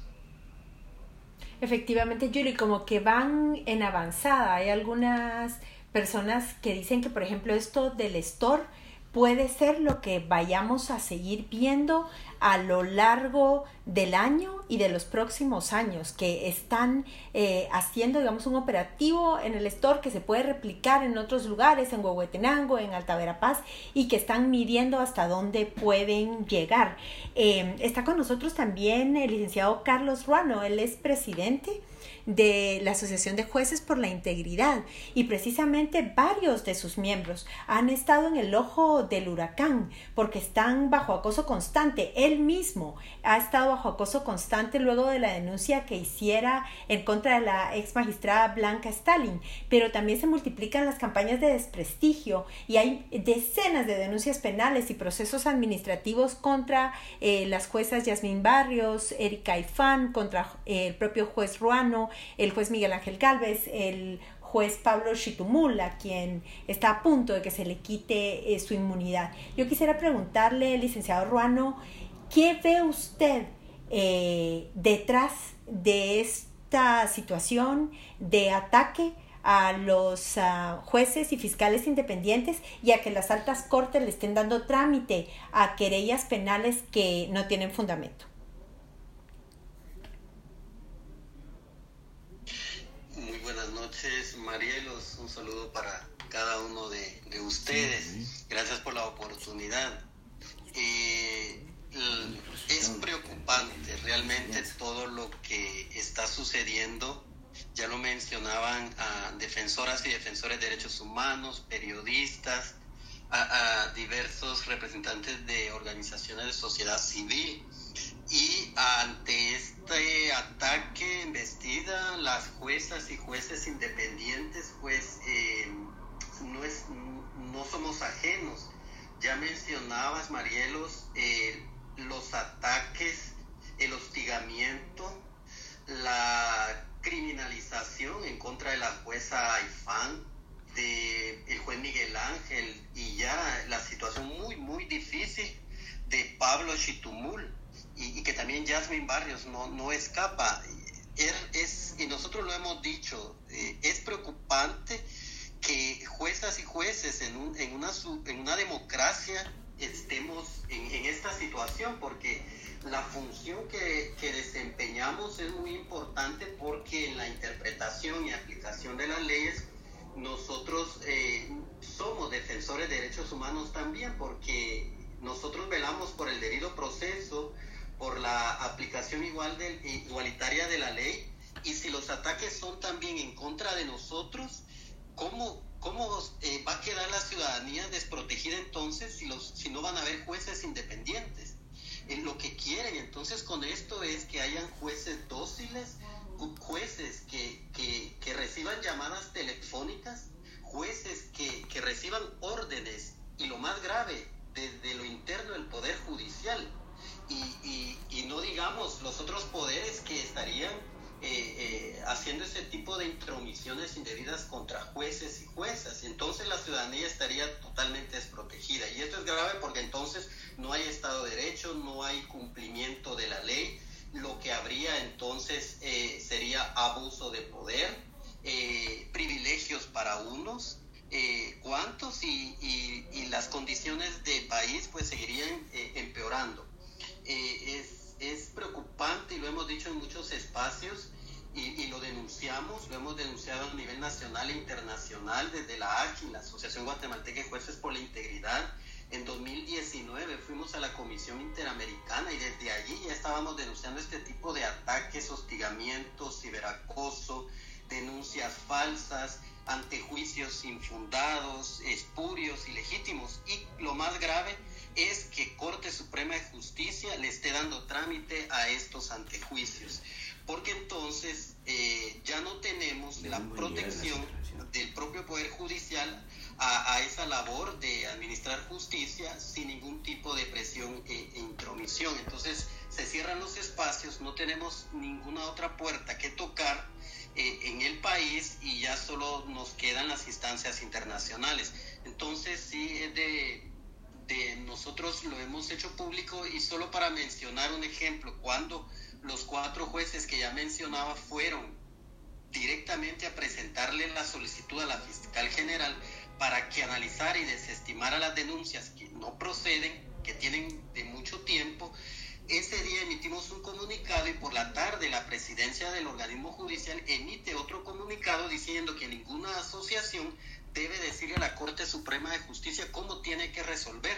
Efectivamente, Yuri, como que van en avanzada. Hay algunas personas que dicen que, por ejemplo, esto del store puede ser lo que vayamos a seguir viendo a lo largo del año y de los próximos años, que están eh, haciendo, digamos, un operativo en el store que se puede replicar en otros lugares, en Huehuetenango, en Alta Verapaz, y que están midiendo hasta dónde pueden llegar. Eh, está con nosotros también el licenciado Carlos Ruano, él es presidente de la Asociación de Jueces por la Integridad y precisamente varios de sus miembros han estado en el ojo del huracán porque están bajo acoso constante. Él mismo ha estado bajo acoso constante luego de la denuncia que hiciera en contra de la ex magistrada Blanca Stalin, pero también se multiplican las campañas de desprestigio y hay decenas de denuncias penales y procesos administrativos contra eh, las juezas Yasmín Barrios, Erika Ifán, contra eh, el propio juez Ruano, el juez Miguel Ángel Galvez, el juez Pablo Chitumula, quien está a punto de que se le quite eh, su inmunidad. Yo quisiera preguntarle, licenciado Ruano, ¿qué ve usted eh, detrás de esta situación de ataque a los ah, jueces y fiscales independientes y a que las altas cortes le estén dando trámite a querellas penales que no tienen fundamento? Marielos, un saludo para cada uno de, ustedes. Gracias por la oportunidad. Eh, es preocupante realmente todo lo que está sucediendo. Ya lo mencionaban a defensoras y defensores de derechos humanos, periodistas, a diversos representantes de organizaciones de sociedad civil y ante este ataque embestida, las juezas y jueces independientes, pues eh, no, es, no somos ajenos. Ya mencionabas, Marielos, eh, los ataques, el hostigamiento, la criminalización en contra de la jueza Aifán, de el juez Miguel Ángel y ya la situación muy, muy difícil de Pablo Chitumul y, que también Jasmine Barrios no, no escapa. Er, es, y nosotros lo hemos dicho, eh, es preocupante que juezas y jueces en, un, en, una, en una democracia estemos en, en, esta situación, porque la función que, que, desempeñamos es muy importante porque en la interpretación y aplicación de las leyes nosotros eh, somos defensores de derechos humanos también, porque nosotros velamos por el debido proceso, por la aplicación igual del, igualitaria de la ley y si los ataques son también en contra de nosotros, ¿cómo, cómo eh, va a quedar la ciudadanía desprotegida entonces si, los, si no van a haber jueces independientes? En lo que quieren entonces con esto es que hayan jueces dóciles, jueces que, que, que reciban llamadas telefónicas, jueces que, que reciban órdenes y lo más grave, desde lo interno del Poder Judicial y, no digamos los otros poderes que estarían eh, eh, haciendo ese tipo de intromisiones indebidas contra jueces y juezas. Entonces la ciudadanía estaría totalmente desprotegida. Y esto es grave porque entonces no hay Estado de Derecho, no hay cumplimiento de la ley. Lo que habría entonces eh, sería abuso de poder, privilegios para unos. cuántos y, y, las condiciones de país pues seguirían empeorando. Eh, es, es, preocupante y lo hemos dicho en muchos espacios y, lo denunciamos, lo hemos denunciado a nivel nacional e internacional desde la AGI, la Asociación Guatemalteca de Jueces por la Integridad. En 2019 fuimos a la Comisión Interamericana y desde allí ya estábamos denunciando este tipo de ataques, hostigamientos, ciberacoso, denuncias falsas, antejuicios infundados, espurios, ilegítimos y lo más grave, es que Corte Suprema de Justicia le esté dando trámite a estos antejuicios, porque entonces eh, ya no tenemos la protección del propio Poder Judicial a, esa labor de administrar justicia sin ningún tipo de presión e, e, intromisión. Entonces se cierran los espacios, no tenemos ninguna otra puerta que tocar eh, en el país y ya solo nos quedan las instancias internacionales. Entonces sí es de nosotros lo hemos hecho público y solo para mencionar un ejemplo, cuando los cuatro jueces que ya mencionaba fueron directamente a presentarle la solicitud a la fiscal general para que analizara y desestimara las denuncias que no proceden, que tienen de mucho tiempo. Ese día emitimos un comunicado y por la tarde la presidencia del organismo judicial emite otro comunicado diciendo que ninguna asociación debe decirle a la Corte Suprema de Justicia cómo tiene que resolver.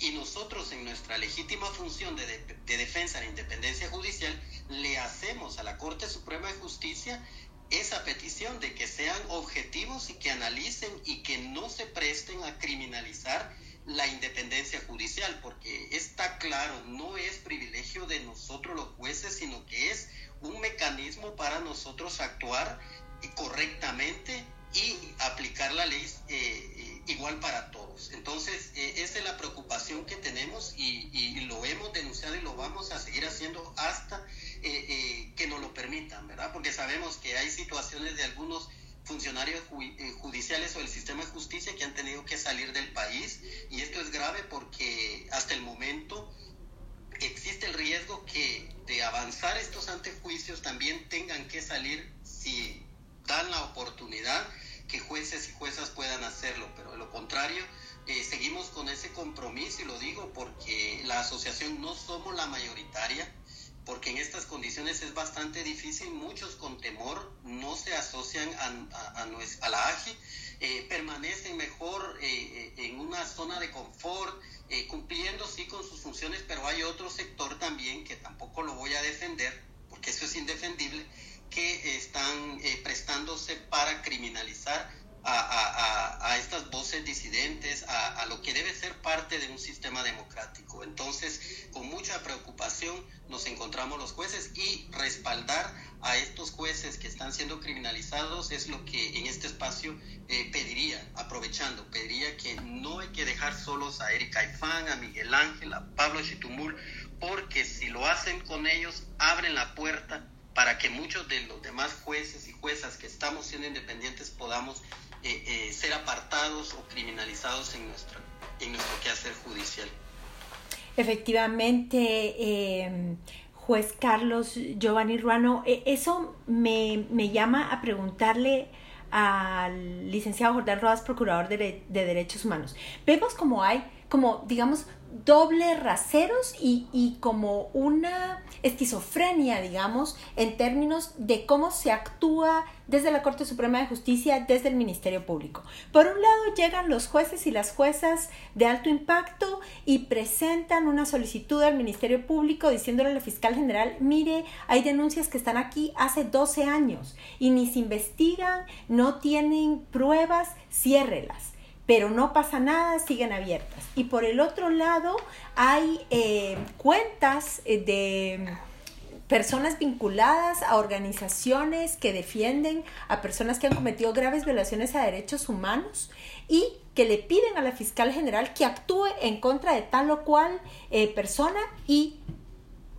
Y nosotros en nuestra legítima función de, de defensa de la independencia judicial le hacemos a la Corte Suprema de Justicia esa petición de que sean objetivos y que analicen y que no se presten a criminalizar la independencia judicial, porque está claro, no es privilegio de nosotros los jueces, sino que es un mecanismo para nosotros actuar correctamente y aplicar la ley eh, eh, igual para todos. Entonces, eh, esa es la preocupación que tenemos y, y, lo hemos denunciado y lo vamos a seguir haciendo hasta que nos lo permitan, ¿verdad? Porque sabemos que hay situaciones de algunos funcionarios judiciales o del sistema de justicia que han tenido que salir del país y esto es grave porque hasta el momento existe el riesgo que de avanzar estos antejuicios también tengan que salir si dan la oportunidad que jueces y juezas puedan hacerlo, pero de lo contrario, eh, seguimos con ese compromiso y lo digo porque la asociación no somos la mayoritaria, porque en estas condiciones es bastante difícil, muchos con temor no se asocian a, la AGI, eh, permanecen mejor eh, en una zona de confort, cumpliendo sí con sus funciones, pero hay otro sector también que tampoco lo voy a defender, porque eso es indefendible, que están eh, prestándose para criminalizar a, estas voces disidentes, a, lo que debe ser parte de un sistema democrático. Entonces, con mucha preocupación nos encontramos los jueces y respaldar a estos jueces que están siendo criminalizados es lo que en este espacio eh, pediría, aprovechando, pediría que no hay que dejar solos a Erika Ifán, a Miguel Ángel, a Pablo Chitumul, porque si lo hacen con ellos, abren la puerta para que muchos de los demás jueces y juezas que estamos siendo independientes podamos eh, eh, ser apartados o criminalizados en nuestro, en nuestro quehacer judicial. Efectivamente, eh, juez Carlos Giovanni Ruano, eso me, me, llama a preguntarle al licenciado Jordán Rodas, procurador de, de Derechos Humanos. Vemos como hay, como digamos, doble raseros y, y, como una esquizofrenia, digamos, en términos de cómo se actúa desde la Corte Suprema de Justicia, desde el Ministerio Público. Por un lado, llegan los jueces y las juezas de alto impacto y presentan una solicitud al Ministerio Público diciéndole a la fiscal general, mire, hay denuncias que están aquí hace 12 años y ni se investigan, no tienen pruebas, ciérrelas pero no pasa nada, siguen abiertas. Y por el otro lado, hay eh, cuentas eh, de personas vinculadas a organizaciones que defienden a personas que han cometido graves violaciones a derechos humanos y que le piden a la fiscal general que actúe en contra de tal o cual eh, persona y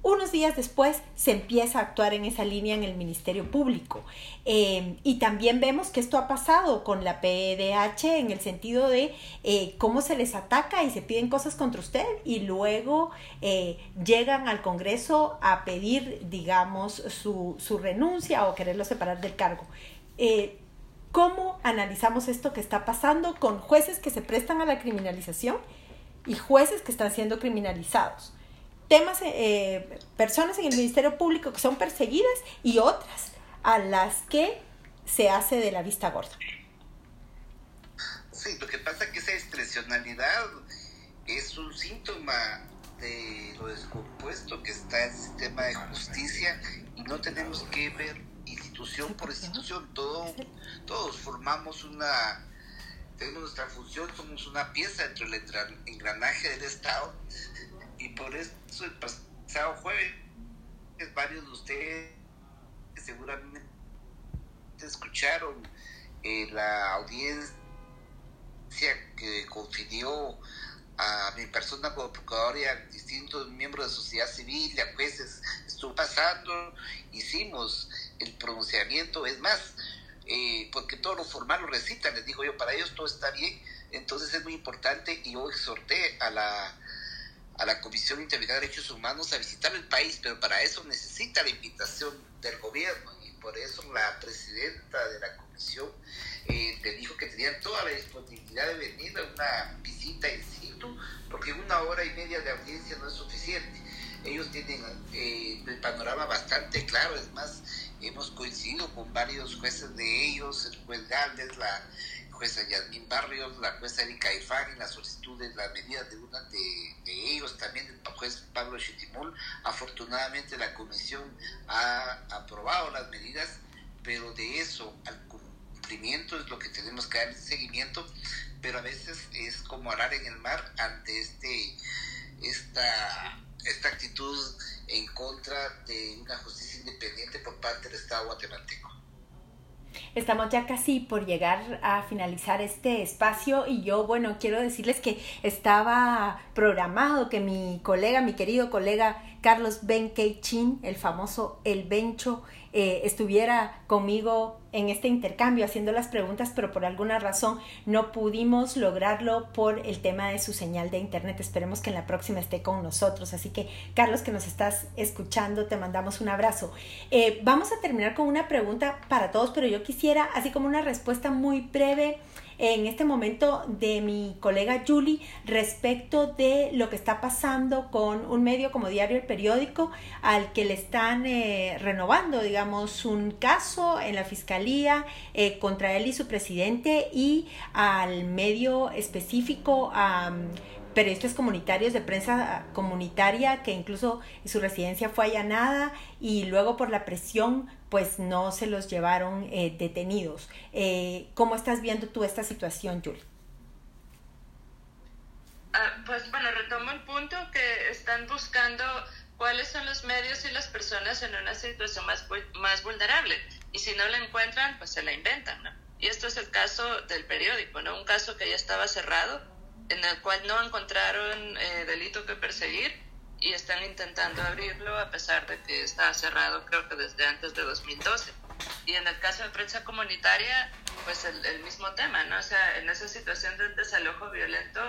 unos días después se empieza a actuar en esa línea en el Ministerio Público. Eh, y también vemos que esto ha pasado con la PDH en el sentido de eh, cómo se les ataca y se piden cosas contra usted y luego eh, llegan al Congreso a pedir, digamos, su, su renuncia o quererlo separar del cargo. ¿Cómo analizamos esto que está pasando con jueces que se prestan a la criminalización y jueces que están siendo criminalizados? Temas, eh, personas en el Ministerio Público que son perseguidas y otras a las que se hace de la vista gorda. Sí, lo que pasa es que esa discrecionalidad es un síntoma de lo descompuesto que está el sistema de justicia y no tenemos que ver institución por institución, todo, todos formamos una, tenemos nuestra función, somos una pieza dentro del engranaje del Estado y por eso el pasado jueves varios de ustedes seguramente escucharon eh, la audiencia que confirió a mi persona como procurador y a distintos miembros de sociedad civil y a jueces. Estuvo pasando, hicimos el pronunciamiento, es más, eh, porque todo lo formal lo recitan, les digo yo, para ellos todo está bien, entonces es muy importante y yo exhorté a la a la Comisión Interamericana de Derechos Humanos a visitar el país, pero para eso necesita la invitación del gobierno y por eso la presidenta de la comisión eh, te dijo que tenían toda la disponibilidad de venir a una visita in situ, porque una hora y media de audiencia no es suficiente. Ellos tienen eh, el panorama bastante claro, es más, hemos coincidido con varios jueces de ellos, el juez Galdes, la jueza Yasmín Barrios, la jueza Erika Ifán, en las solicitudes, las medidas de una de, ellos, también el juez Pablo Chitimul. Afortunadamente la comisión ha aprobado las medidas, pero de eso al cumplimiento es lo que tenemos que dar seguimiento, pero a veces es como arar en el mar ante este esta, esta actitud en contra de una justicia independiente por parte del Estado guatemalteco. Estamos ya casi por llegar a finalizar este espacio y yo, bueno, quiero decirles que estaba programado que mi colega, mi querido colega Carlos Ben Chin, el famoso El Bencho, eh, estuviera conmigo en este intercambio haciendo las preguntas, pero por alguna razón no pudimos lograrlo por el tema de su señal de internet. Esperemos que en la próxima esté con nosotros. Así que, Carlos, que nos estás escuchando, te mandamos un abrazo. Eh, vamos a terminar con una pregunta para todos, pero yo quisiera, así como una respuesta muy breve en este momento de mi colega Julie respecto de lo que está pasando con un medio como Diario El Periódico al que le están eh, renovando, digamos, un caso en la fiscalía eh, contra él y su presidente y al medio específico periodistas comunitarios de prensa comunitaria que incluso su residencia fue allanada y luego por la presión pues no se los llevaron eh, detenidos. Eh, ¿Cómo estás viendo tú esta situación, Julie? Ah, pues bueno, retomo el punto que están buscando cuáles son los medios y las personas en una situación más, más vulnerable. Y si no la encuentran, pues se la inventan. Y esto es el caso del periódico, ¿no? Un caso que ya estaba cerrado en el cual no encontraron eh, delito que perseguir y están intentando abrirlo a pesar de que está cerrado creo que desde antes de 2012. Y en el caso de prensa comunitaria, pues el, mismo tema, ¿no? O sea, en esa situación de desalojo violento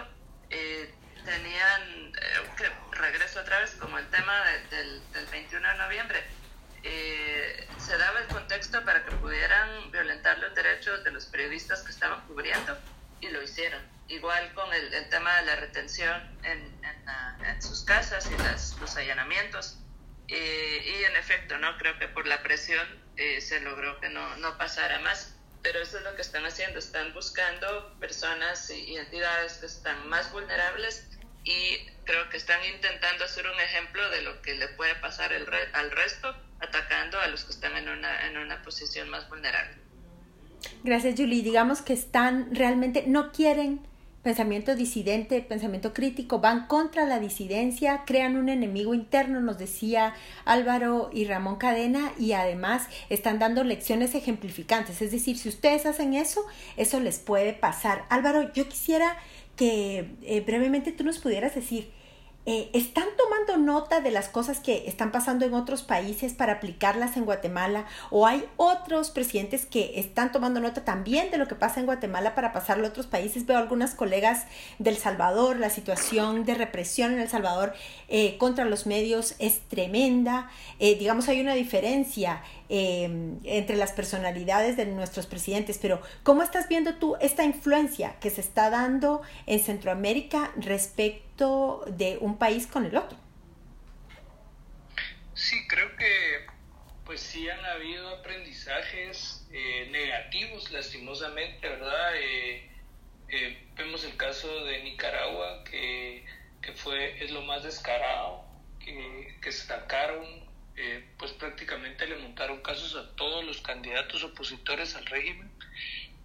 eh, tenían, eh, regreso otra vez, como el tema del, del, 21 de noviembre, se daba el contexto para que pudieran violentar los derechos de los periodistas que estaban cubriendo y lo hicieron igual con el, tema de la retención en, en, sus casas y las, los allanamientos. y en efecto, no creo que por la presión eh, se logró que no, no pasara más. Pero eso es lo que están haciendo, están buscando personas y entidades que están más vulnerables y creo que están intentando hacer un ejemplo de lo que le puede pasar el al resto, atacando a los que están en una, en una posición más vulnerable. Gracias, Julie. Digamos que están realmente, no quieren pensamiento disidente, pensamiento crítico, van contra la disidencia, crean un enemigo interno, nos decía Álvaro y Ramón Cadena, y además están dando lecciones ejemplificantes. Es decir, si ustedes hacen eso, eso les puede pasar. Álvaro, yo quisiera que eh, brevemente tú nos pudieras decir, eh, ¿están tomando nota de las cosas que están pasando en otros países para aplicarlas en Guatemala? ¿O hay otros presidentes que están tomando nota también de lo que pasa en Guatemala para pasarlo a otros países? Veo algunas colegas del Salvador, la situación de represión en El Salvador eh, contra los medios es tremenda. Eh, digamos, hay una diferencia entre las personalidades de nuestros presidentes, pero ¿cómo estás viendo tú esta influencia que se está dando en Centroamérica respecto de un país con el otro. Sí, creo que pues sí han habido aprendizajes eh, negativos, lastimosamente, ¿verdad? Eh, eh, vemos el caso de Nicaragua, que, que, fue, es lo más descarado, que, que sacaron, pues prácticamente le montaron casos a todos los candidatos opositores al régimen.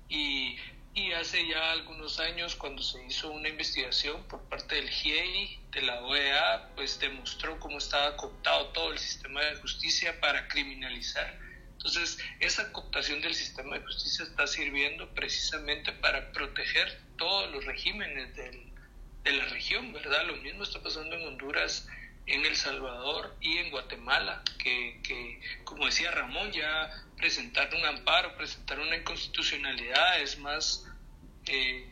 Y y hace ya algunos años cuando se hizo una investigación por parte del GIEI, de la OEA, pues demostró cómo estaba cooptado todo el sistema de justicia para criminalizar. Entonces, esa cooptación del sistema de justicia está sirviendo precisamente para proteger todos los regímenes del, de la región, ¿verdad? Lo mismo está pasando en Honduras, en El Salvador y en Guatemala, que, que como decía Ramón, ya presentar un amparo, presentar una inconstitucionalidad es más eh,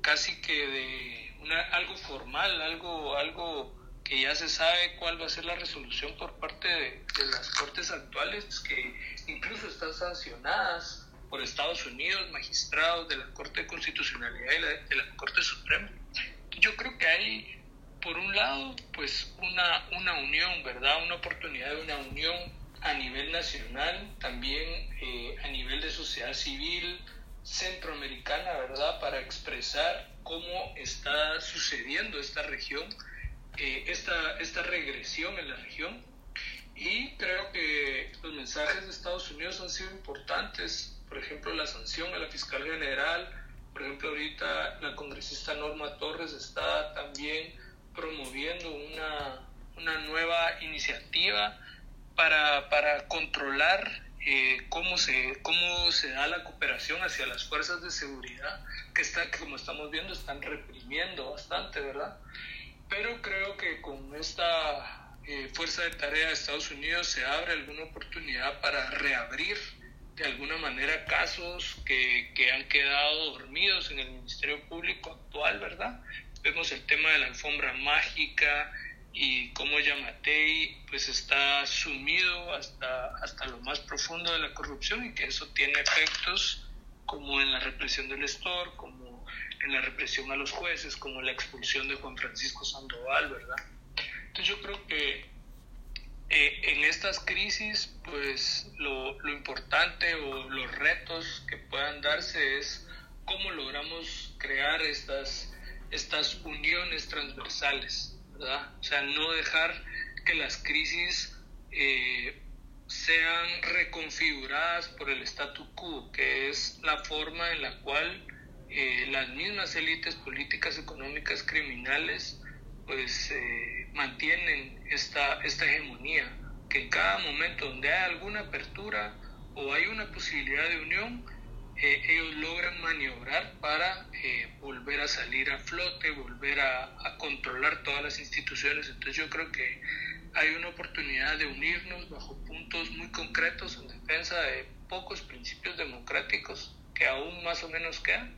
casi que de una, algo formal, algo, algo que ya se sabe cuál va a ser la resolución por parte de, las cortes actuales, que incluso están sancionadas por Estados Unidos, magistrados de la Corte de Constitucionalidad y de la Corte Suprema. Yo creo que hay, por un lado, pues una, una unión, ¿verdad? Una oportunidad de una unión a nivel nacional, también eh, a nivel de sociedad civil centroamericana, ¿verdad? Para expresar cómo está sucediendo esta región eh, esta, esta regresión en la región. Y creo que los mensajes de Estados Unidos han sido importantes, por ejemplo, la sanción a la fiscal general, por ejemplo, ahorita la congresista Norma Torres está también promoviendo una, una nueva iniciativa para, para controlar eh, cómo, se, cómo se da la cooperación hacia las fuerzas de seguridad que, está, que como estamos viendo están reprimiendo bastante, ¿verdad? pero creo que con esta eh, fuerza de tarea de Estados Unidos se abre alguna oportunidad para reabrir de alguna manera casos que, que han quedado dormidos en el Ministerio Público actual, ¿verdad? Vemos el tema de la alfombra mágica y cómo Yamatei pues está sumido hasta, hasta lo más profundo de la corrupción y que eso tiene efectos como en la represión del Estor, como en la represión a los jueces, como la expulsión de Juan Francisco Sandoval, ¿verdad? Entonces yo creo que eh, en estas crisis, pues lo, lo, importante o los retos que puedan darse es cómo logramos crear estas, estas uniones transversales, O sea, no dejar que las crisis eh, sean reconfiguradas por el statu quo, que es la forma en la cual eh, las mismas élites políticas, económicas, criminales, pues eh, mantienen esta, esta hegemonía, que en cada momento donde hay alguna apertura o hay una posibilidad de unión, eh, ellos logran maniobrar para volver a salir a flote, volver a, a, controlar todas las instituciones. Entonces yo creo que hay una oportunidad de unirnos bajo puntos muy concretos en defensa de pocos principios democráticos que aún más o menos quedan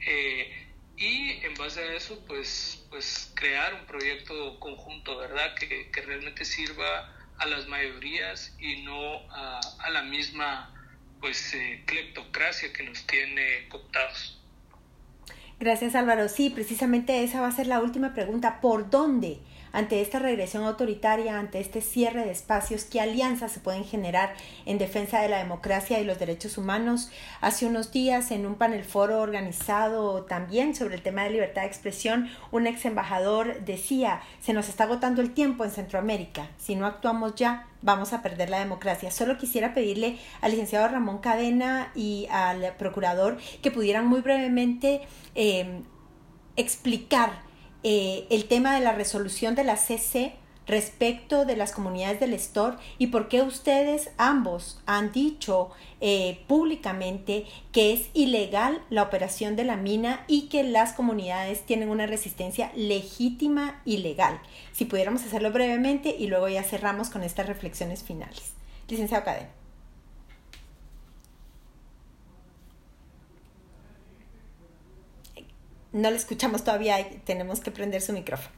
eh, y en base a eso, pues, pues crear un proyecto conjunto, ¿verdad? Que, que realmente sirva a las mayorías y no a, a la misma pues eh, cleptocracia que nos tiene cooptados. Gracias Álvaro. Sí, precisamente esa va a ser la última pregunta. ¿Por dónde? Ante esta regresión autoritaria, ante este cierre de espacios, qué alianzas se pueden generar en defensa de la democracia y los derechos humanos. Hace unos días, en un panel foro organizado también sobre el tema de libertad de expresión, un ex embajador decía, se nos está agotando el tiempo en Centroamérica, si no actuamos ya, vamos a perder la democracia. Solo quisiera pedirle al licenciado Ramón Cadena y al procurador que pudieran muy brevemente eh, explicar eh, el tema de la resolución de la CC respecto de las comunidades del Estor y por qué ustedes ambos han dicho eh, públicamente que es ilegal la operación de la mina y que las comunidades tienen una resistencia legítima y legal. Si pudiéramos hacerlo brevemente y luego ya cerramos con estas reflexiones finales. Licenciado Cadena. No le escuchamos todavía, tenemos que prender su micrófono.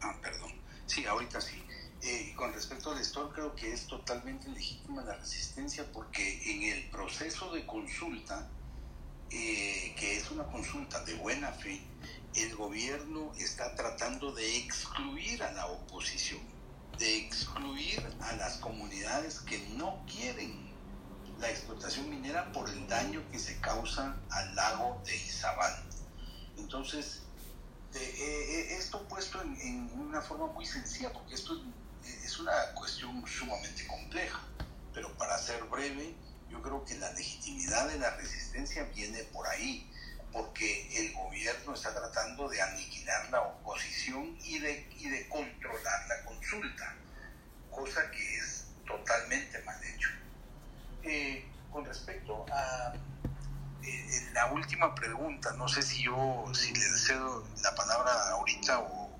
Ah, perdón. Sí, ahorita sí. Eh, con respecto al Estor, creo que es totalmente legítima la resistencia porque en el proceso de consulta, eh, que es una consulta de buena fe, el gobierno está tratando de excluir a la oposición, de excluir a las comunidades que no quieren la explotación minera por el daño que se causa al lago de Izabal. Entonces, eh, eh, esto puesto en, una forma muy sencilla, porque esto es, una cuestión sumamente compleja, pero para ser breve, yo creo que la legitimidad de la resistencia viene por ahí, porque el gobierno está tratando de aniquilar la oposición y de, y de controlar la consulta, cosa que es totalmente mal hecho. Eh, con respecto a eh, la última pregunta, no sé si yo, si le cedo la palabra ahorita o,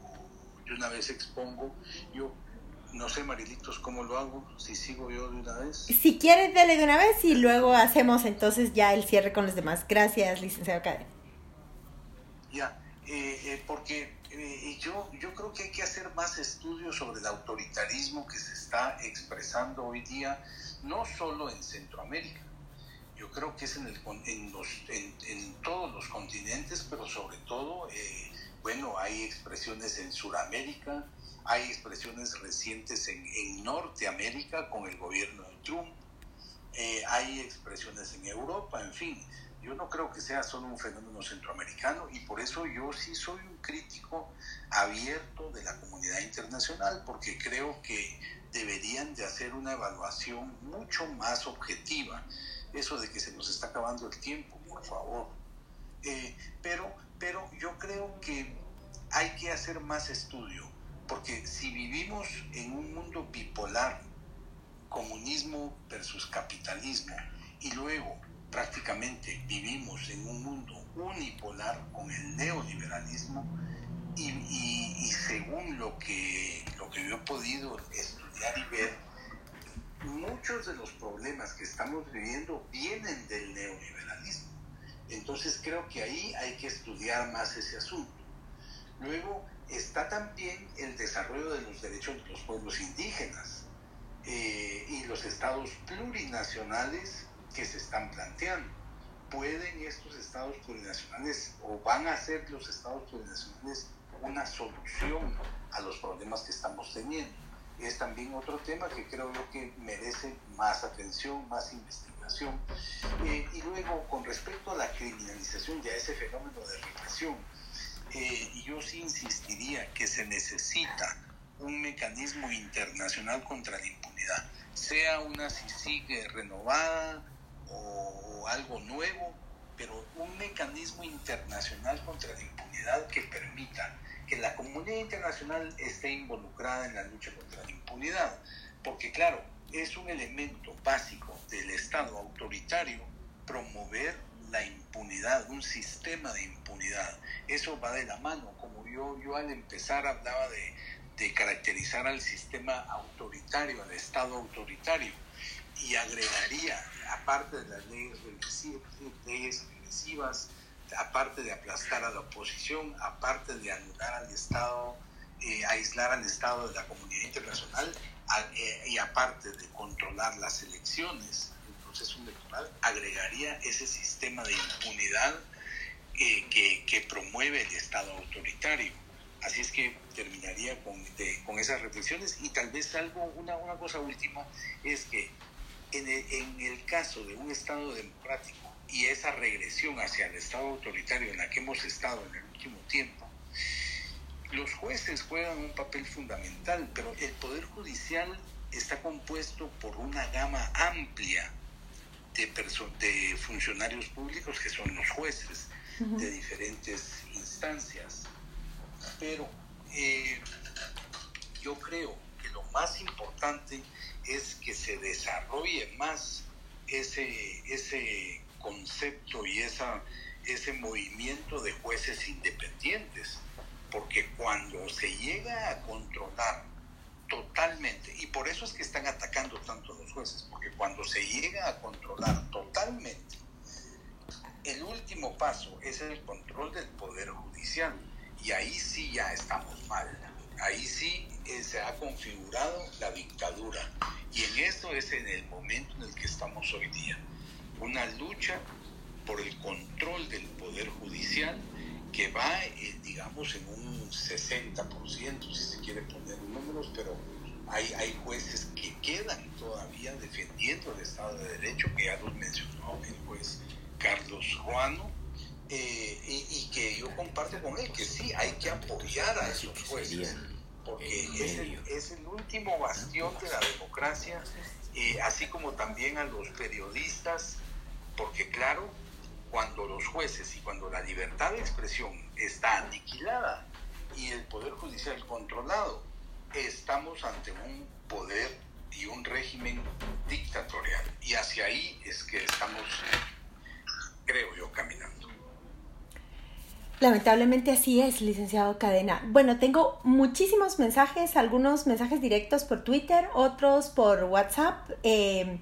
de una vez expongo, yo no sé, Marilitos, cómo lo hago, si sigo yo de una vez. Si quieres, dale de una vez y luego hacemos entonces ya el cierre con los demás. Gracias, licenciado Cadena. Ya, eh, eh, porque Eh, yo, yo creo que hay que hacer más estudios sobre el autoritarismo que se está expresando hoy día, no solo en Centroamérica, yo creo que es en, el, en, en, todos los continentes, pero sobre todo, eh, bueno, hay expresiones en Sudamérica, hay expresiones recientes en, en Norteamérica con el gobierno de Trump, eh, hay expresiones en Europa, en fin yo no creo que sea solo un fenómeno centroamericano y por eso yo sí soy un crítico abierto de la comunidad internacional porque creo que deberían de hacer una evaluación mucho más objetiva. Eso de que se nos está acabando el tiempo, por favor. Eh, pero, pero yo creo que hay que hacer más estudio porque si vivimos en un mundo bipolar, comunismo versus capitalismo, y luego prácticamente vivimos en un mundo unipolar con el neoliberalismo y, según lo que, lo que yo he podido estudiar y ver, muchos de los problemas que estamos viviendo vienen del neoliberalismo. Entonces creo que ahí hay que estudiar más ese asunto. Luego está también el desarrollo de los derechos de los pueblos indígenas eh, y los estados plurinacionales que se están planteando. ¿Pueden estos estados plurinacionales o van a ser los estados plurinacionales una solución a los problemas que estamos teniendo? Es también otro tema que creo yo que merece más atención, más investigación. Eh, y luego, con respecto a la criminalización y a ese fenómeno de represión, eh, yo sí insistiría que se necesita un mecanismo internacional contra la impunidad, sea una CICIG renovada, o, algo nuevo, pero un mecanismo internacional contra la impunidad que permita que la comunidad internacional esté involucrada en la lucha contra la impunidad. Porque claro, es un elemento básico del Estado autoritario promover la impunidad, un sistema de impunidad. Eso va de la mano, como yo, yo al empezar hablaba de, de caracterizar al sistema autoritario, al Estado autoritario y agregaría, aparte de las leyes regresivas, aparte de aplastar a la oposición, aparte de anular al Estado, eh, aislar al Estado de la comunidad internacional, eh, y aparte de controlar las elecciones, el proceso electoral, agregaría ese sistema de impunidad que, que, promueve el Estado autoritario. Así es que terminaría con, con esas reflexiones y tal vez algo, una, una cosa última, es que en el, caso de un Estado democrático y esa regresión hacia el Estado autoritario en la que hemos estado en el último tiempo, los jueces juegan un papel fundamental, pero el Poder Judicial está compuesto por una gama amplia de, de funcionarios públicos que son los jueces de diferentes instancias. Pero eh, yo creo que lo más importante es que se desarrolle más ese, ese concepto y esa, ese movimiento de jueces independientes, porque cuando se llega a controlar totalmente, y por eso es que están atacando tanto a los jueces, porque cuando se llega a controlar totalmente, el último paso es el control del poder judicial, y ahí sí ya estamos mal ahí sí eh, se ha configurado la dictadura. Y en esto es en el momento en el que estamos hoy día. Una lucha por el control del poder judicial que va, eh, digamos, en un 60%, si se quiere poner números, pero hay, hay jueces que quedan todavía defendiendo el Estado de Derecho, que ya los mencionó el juez Carlos Juano, eh, y, que yo comparto con él que sí, hay que apoyar a esos jueces, porque es el, último bastión de la democracia, eh, así como también a los periodistas, porque claro, cuando los jueces y cuando la libertad de expresión está aniquilada y el poder judicial controlado, estamos ante un poder y un régimen dictatorial. Y hacia ahí es que estamos, creo yo, caminando. Lamentablemente así es, licenciado Cadena. Bueno, tengo muchísimos mensajes, algunos mensajes directos por Twitter, otros por WhatsApp. Eh,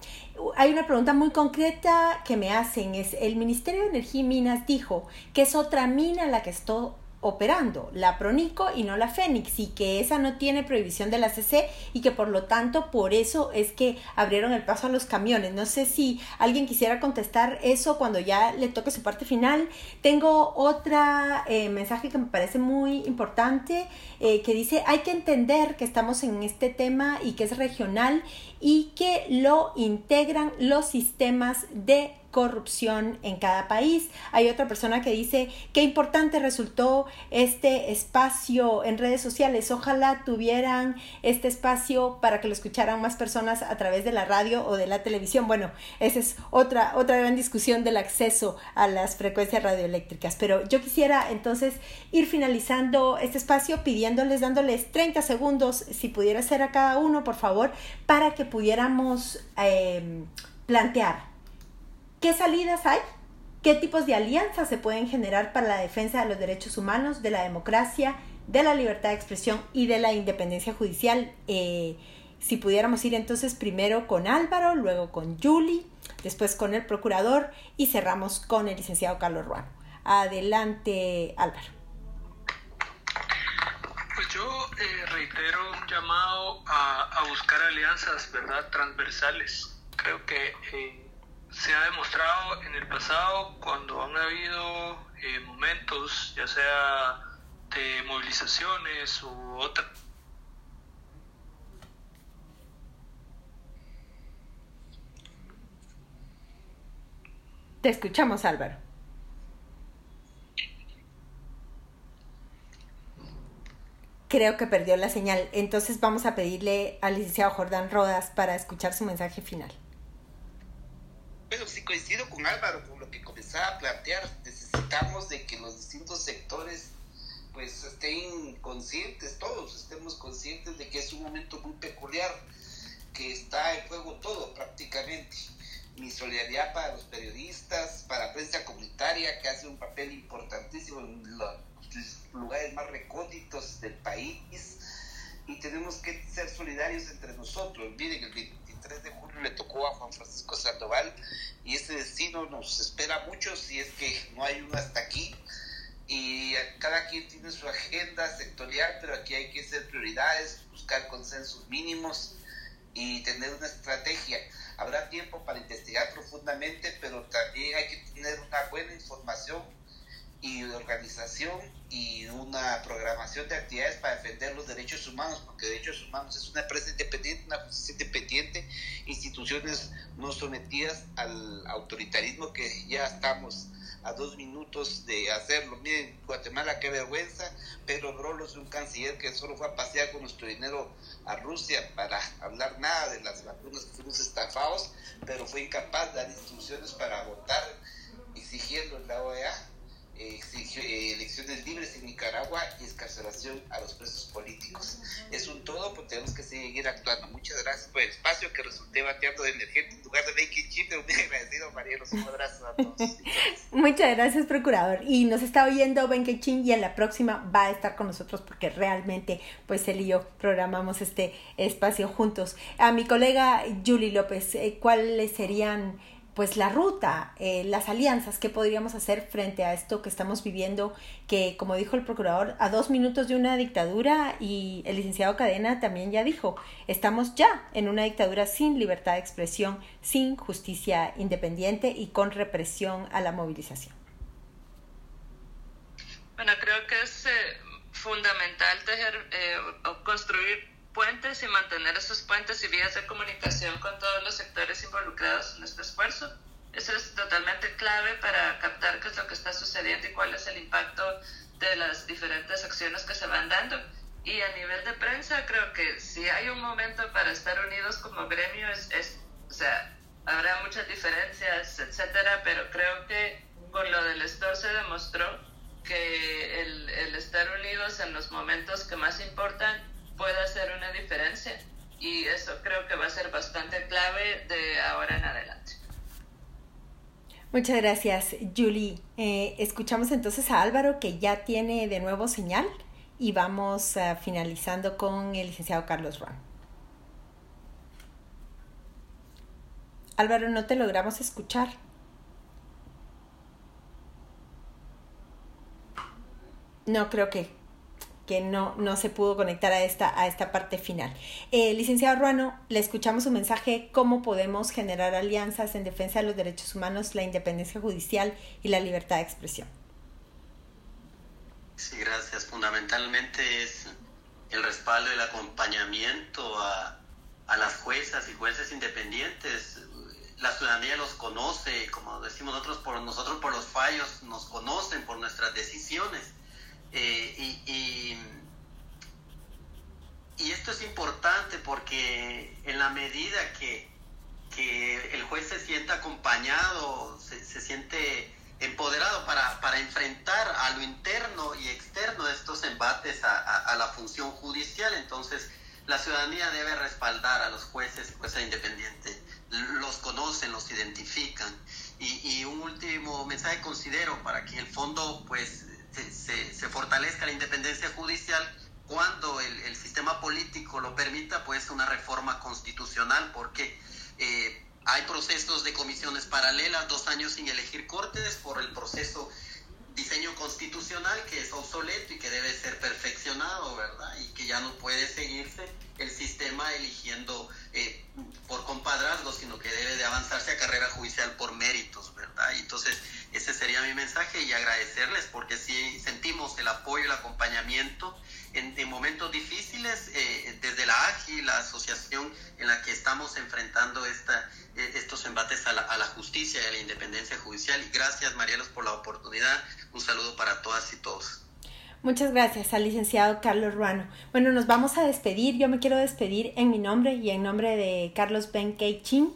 hay una pregunta muy concreta que me hacen, es el Ministerio de Energía y Minas dijo que es otra mina la que, operando, la Pronico y no la Fénix, y que esa no tiene prohibición de la CC y que por lo tanto por eso es que abrieron el paso a los camiones. No sé si alguien quisiera contestar eso cuando ya le toque su parte final. Tengo otra eh, mensaje que me parece muy importante eh, que dice hay que entender que estamos en este tema y que es regional y que lo integran los sistemas de corrupción en cada país. Hay otra persona que dice qué importante resultó este espacio en redes sociales. Ojalá tuvieran este espacio para que lo escucharan más personas a través de la radio o de la televisión. Bueno, esa es otra, otra gran discusión del acceso a las frecuencias radioeléctricas. Pero yo quisiera entonces ir finalizando este espacio pidiéndoles, dándoles 30 segundos, si pudiera ser a cada uno, por favor, para que pudiéramos eh, plantear ¿Qué salidas hay? ¿Qué tipos de alianzas se pueden generar para la defensa de los derechos humanos, de la democracia, de la libertad de expresión y de la independencia judicial? Eh, si pudiéramos ir entonces primero con Álvaro, luego con Julie, después con el procurador y cerramos con el licenciado Carlos Ruano. Adelante, Álvaro. Pues yo eh, reitero un llamado a, buscar alianzas, ¿verdad?, transversales. Creo que eh, se ha demostrado en el pasado cuando han habido eh, momentos, ya sea de movilizaciones u otra. Te escuchamos, Álvaro. Creo que perdió la señal, entonces vamos a pedirle al licenciado Jordán Rodas para escuchar su mensaje final. Pero sí coincido con Álvaro, con lo que comenzaba a plantear. Necesitamos de que los distintos sectores pues estén conscientes, todos estemos conscientes de que es un momento muy peculiar, que está en juego todo prácticamente. Mi solidaridad para los periodistas, para la prensa comunitaria, que hace un papel importantísimo en los lugares más recónditos del país. Y tenemos que ser solidarios entre nosotros. Miren, el 3 de julio le tocó a Juan Francisco Sandoval y ese destino nos espera mucho si es que no hay uno hasta aquí. Y cada quien tiene su agenda sectorial, pero aquí hay que hacer prioridades, buscar consensos mínimos y tener una estrategia. Habrá tiempo para investigar profundamente, pero también hay que tener una buena información y organización y una programación de actividades para defender los derechos humanos, porque derechos humanos es una empresa independiente, una justicia independiente, instituciones no sometidas al autoritarismo que ya estamos a dos minutos de hacerlo. Miren, Guatemala, qué vergüenza. Pedro Brolos, un canciller que solo fue a pasear con nuestro dinero a Rusia para hablar nada de las vacunas que fuimos estafados, pero fue incapaz de dar instrucciones para votar exigiendo en la OEA elecciones libres en Nicaragua y escarcelación a los presos políticos. Es un todo, pues tenemos que seguir actuando. Muchas gracias por el espacio que resulté bateando de emergente en lugar de Naked Chip, muy agradecido, Marielo. Un abrazo a todos. Muchas gracias, procurador. Y nos está oyendo Ben Chin y en la próxima va a estar con nosotros porque realmente, pues él y yo programamos este espacio juntos. A mi colega Julie López, eh, ¿cuáles serían pues la ruta, eh, las alianzas que podríamos hacer frente a esto que estamos viviendo, que como dijo el procurador, a dos minutos de una dictadura y el licenciado Cadena también ya dijo, estamos ya en una dictadura sin libertad de expresión, sin justicia independiente y con represión a la movilización. Bueno, creo que es eh, fundamental tejer, eh, construir puentes y mantener esos puentes y vías de comunicación con todos los sectores involucrados en este esfuerzo. Eso es totalmente clave para captar qué es lo que está sucediendo y cuál es el impacto de las diferentes acciones que se van dando. Y a nivel de prensa, creo que si hay un momento para estar unidos como gremio, es, es o sea, habrá muchas diferencias, etcétera, pero creo que con lo del store se demostró que el, el estar unidos en los momentos que más importan puede hacer una diferencia y eso creo que va a ser bastante clave de ahora en adelante. Muchas gracias, Julie. Eh, escuchamos entonces a Álvaro que ya tiene de nuevo señal y vamos uh, finalizando con el licenciado Carlos Juan. Álvaro, no te logramos escuchar. no creo que, que no, no se pudo conectar a esta, a esta parte final. Eh, licenciado Ruano, le escuchamos su mensaje, cómo podemos generar alianzas en defensa de los derechos humanos, la independencia judicial y la libertad de expresión. Sí, gracias. Fundamentalmente es el respaldo y el acompañamiento a, a las juezas y jueces independientes. La ciudadanía los conoce, como decimos nosotros, por nosotros por los fallos nos conocen por nuestras decisiones. Eh, y, y, y, esto es importante porque en la medida que, que el juez se sienta acompañado, se, se siente empoderado para, para, enfrentar a lo interno y externo estos embates a, a, la función judicial. Entonces, la ciudadanía debe respaldar a los jueces y jueces independientes. Los conocen, los identifican. Y, y, un último mensaje considero para que el fondo pues se, se, fortalezca la independencia judicial cuando el, sistema político lo permita, pues una reforma constitucional, porque eh, hay procesos de comisiones paralelas, dos años sin elegir cortes por el proceso diseño constitucional que es obsoleto y que debe ser perfeccionado, ¿verdad? Y que ya no puede seguirse el sistema eligiendo eh, por compadrazgo, sino que debe de avanzarse a carrera judicial por méritos, ¿verdad? Entonces ese sería mi mensaje y agradecerles porque sí sentimos el apoyo, el acompañamiento en, en momentos difíciles, eh, desde la AGI, la asociación en la que estamos enfrentando esta, eh, estos embates a la, a la, justicia y a la independencia judicial. Y gracias, Marielos, por la oportunidad. Un saludo para todas y todos. Muchas gracias al licenciado Carlos Ruano. Bueno, nos vamos a despedir. Yo me quiero despedir en mi nombre y en nombre de Carlos Ben Chin.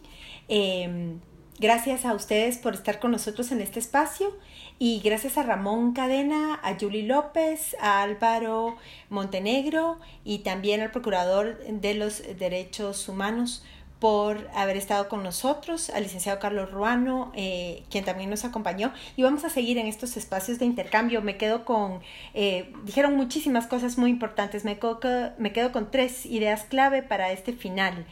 Eh, gracias a ustedes por estar con nosotros en este espacio y gracias a Ramón Cadena, a Julie López, a Álvaro Montenegro y también al Procurador de los Derechos Humanos por haber estado con nosotros, al licenciado Carlos Ruano, eh, quien también nos acompañó, y vamos a seguir en estos espacios de intercambio. Me quedo con, eh, dijeron muchísimas cosas muy importantes, me quedo, me quedo con tres ideas clave para este final.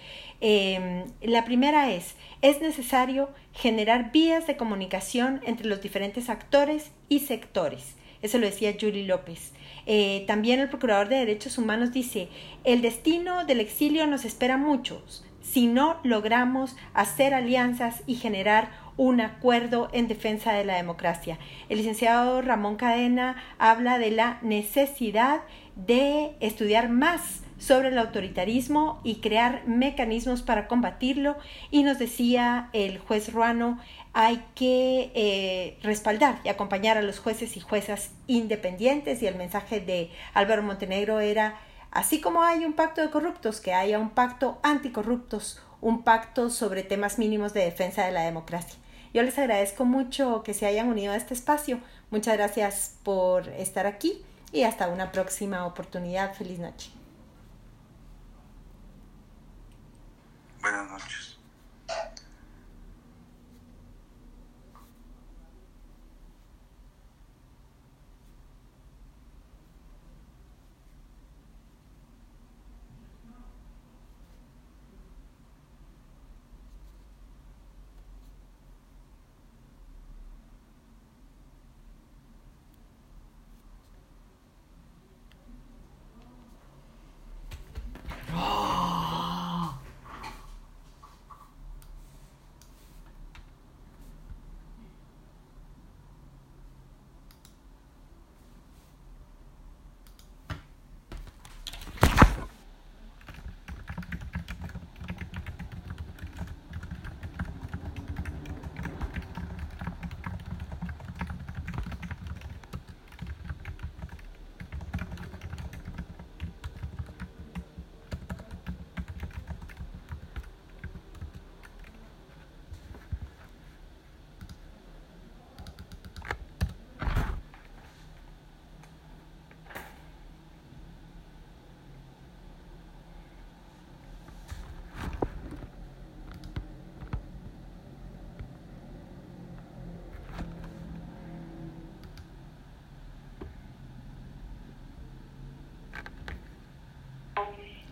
Eh, la primera es, es necesario generar vías de comunicación entre los diferentes actores y sectores. Eso lo decía Julie López. Eh, también el Procurador de Derechos Humanos dice, el destino del exilio nos espera muchos si no logramos hacer alianzas y generar un acuerdo en defensa de la democracia. El licenciado Ramón Cadena habla de la necesidad de estudiar más sobre el autoritarismo y crear mecanismos para combatirlo. Y nos decía el juez Ruano hay que eh, respaldar y acompañar a los jueces y juezas independientes. Y el mensaje de Álvaro Montenegro era así como hay un pacto de corruptos que haya un pacto anticorruptos un pacto sobre temas mínimos de defensa de la democracia yo les agradezco mucho que se hayan unido a este espacio. Muchas gracias por estar aquí y hasta una próxima oportunidad. Feliz noche Buenas noches.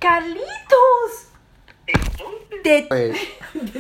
Carlitos. Entonces, De... Pues,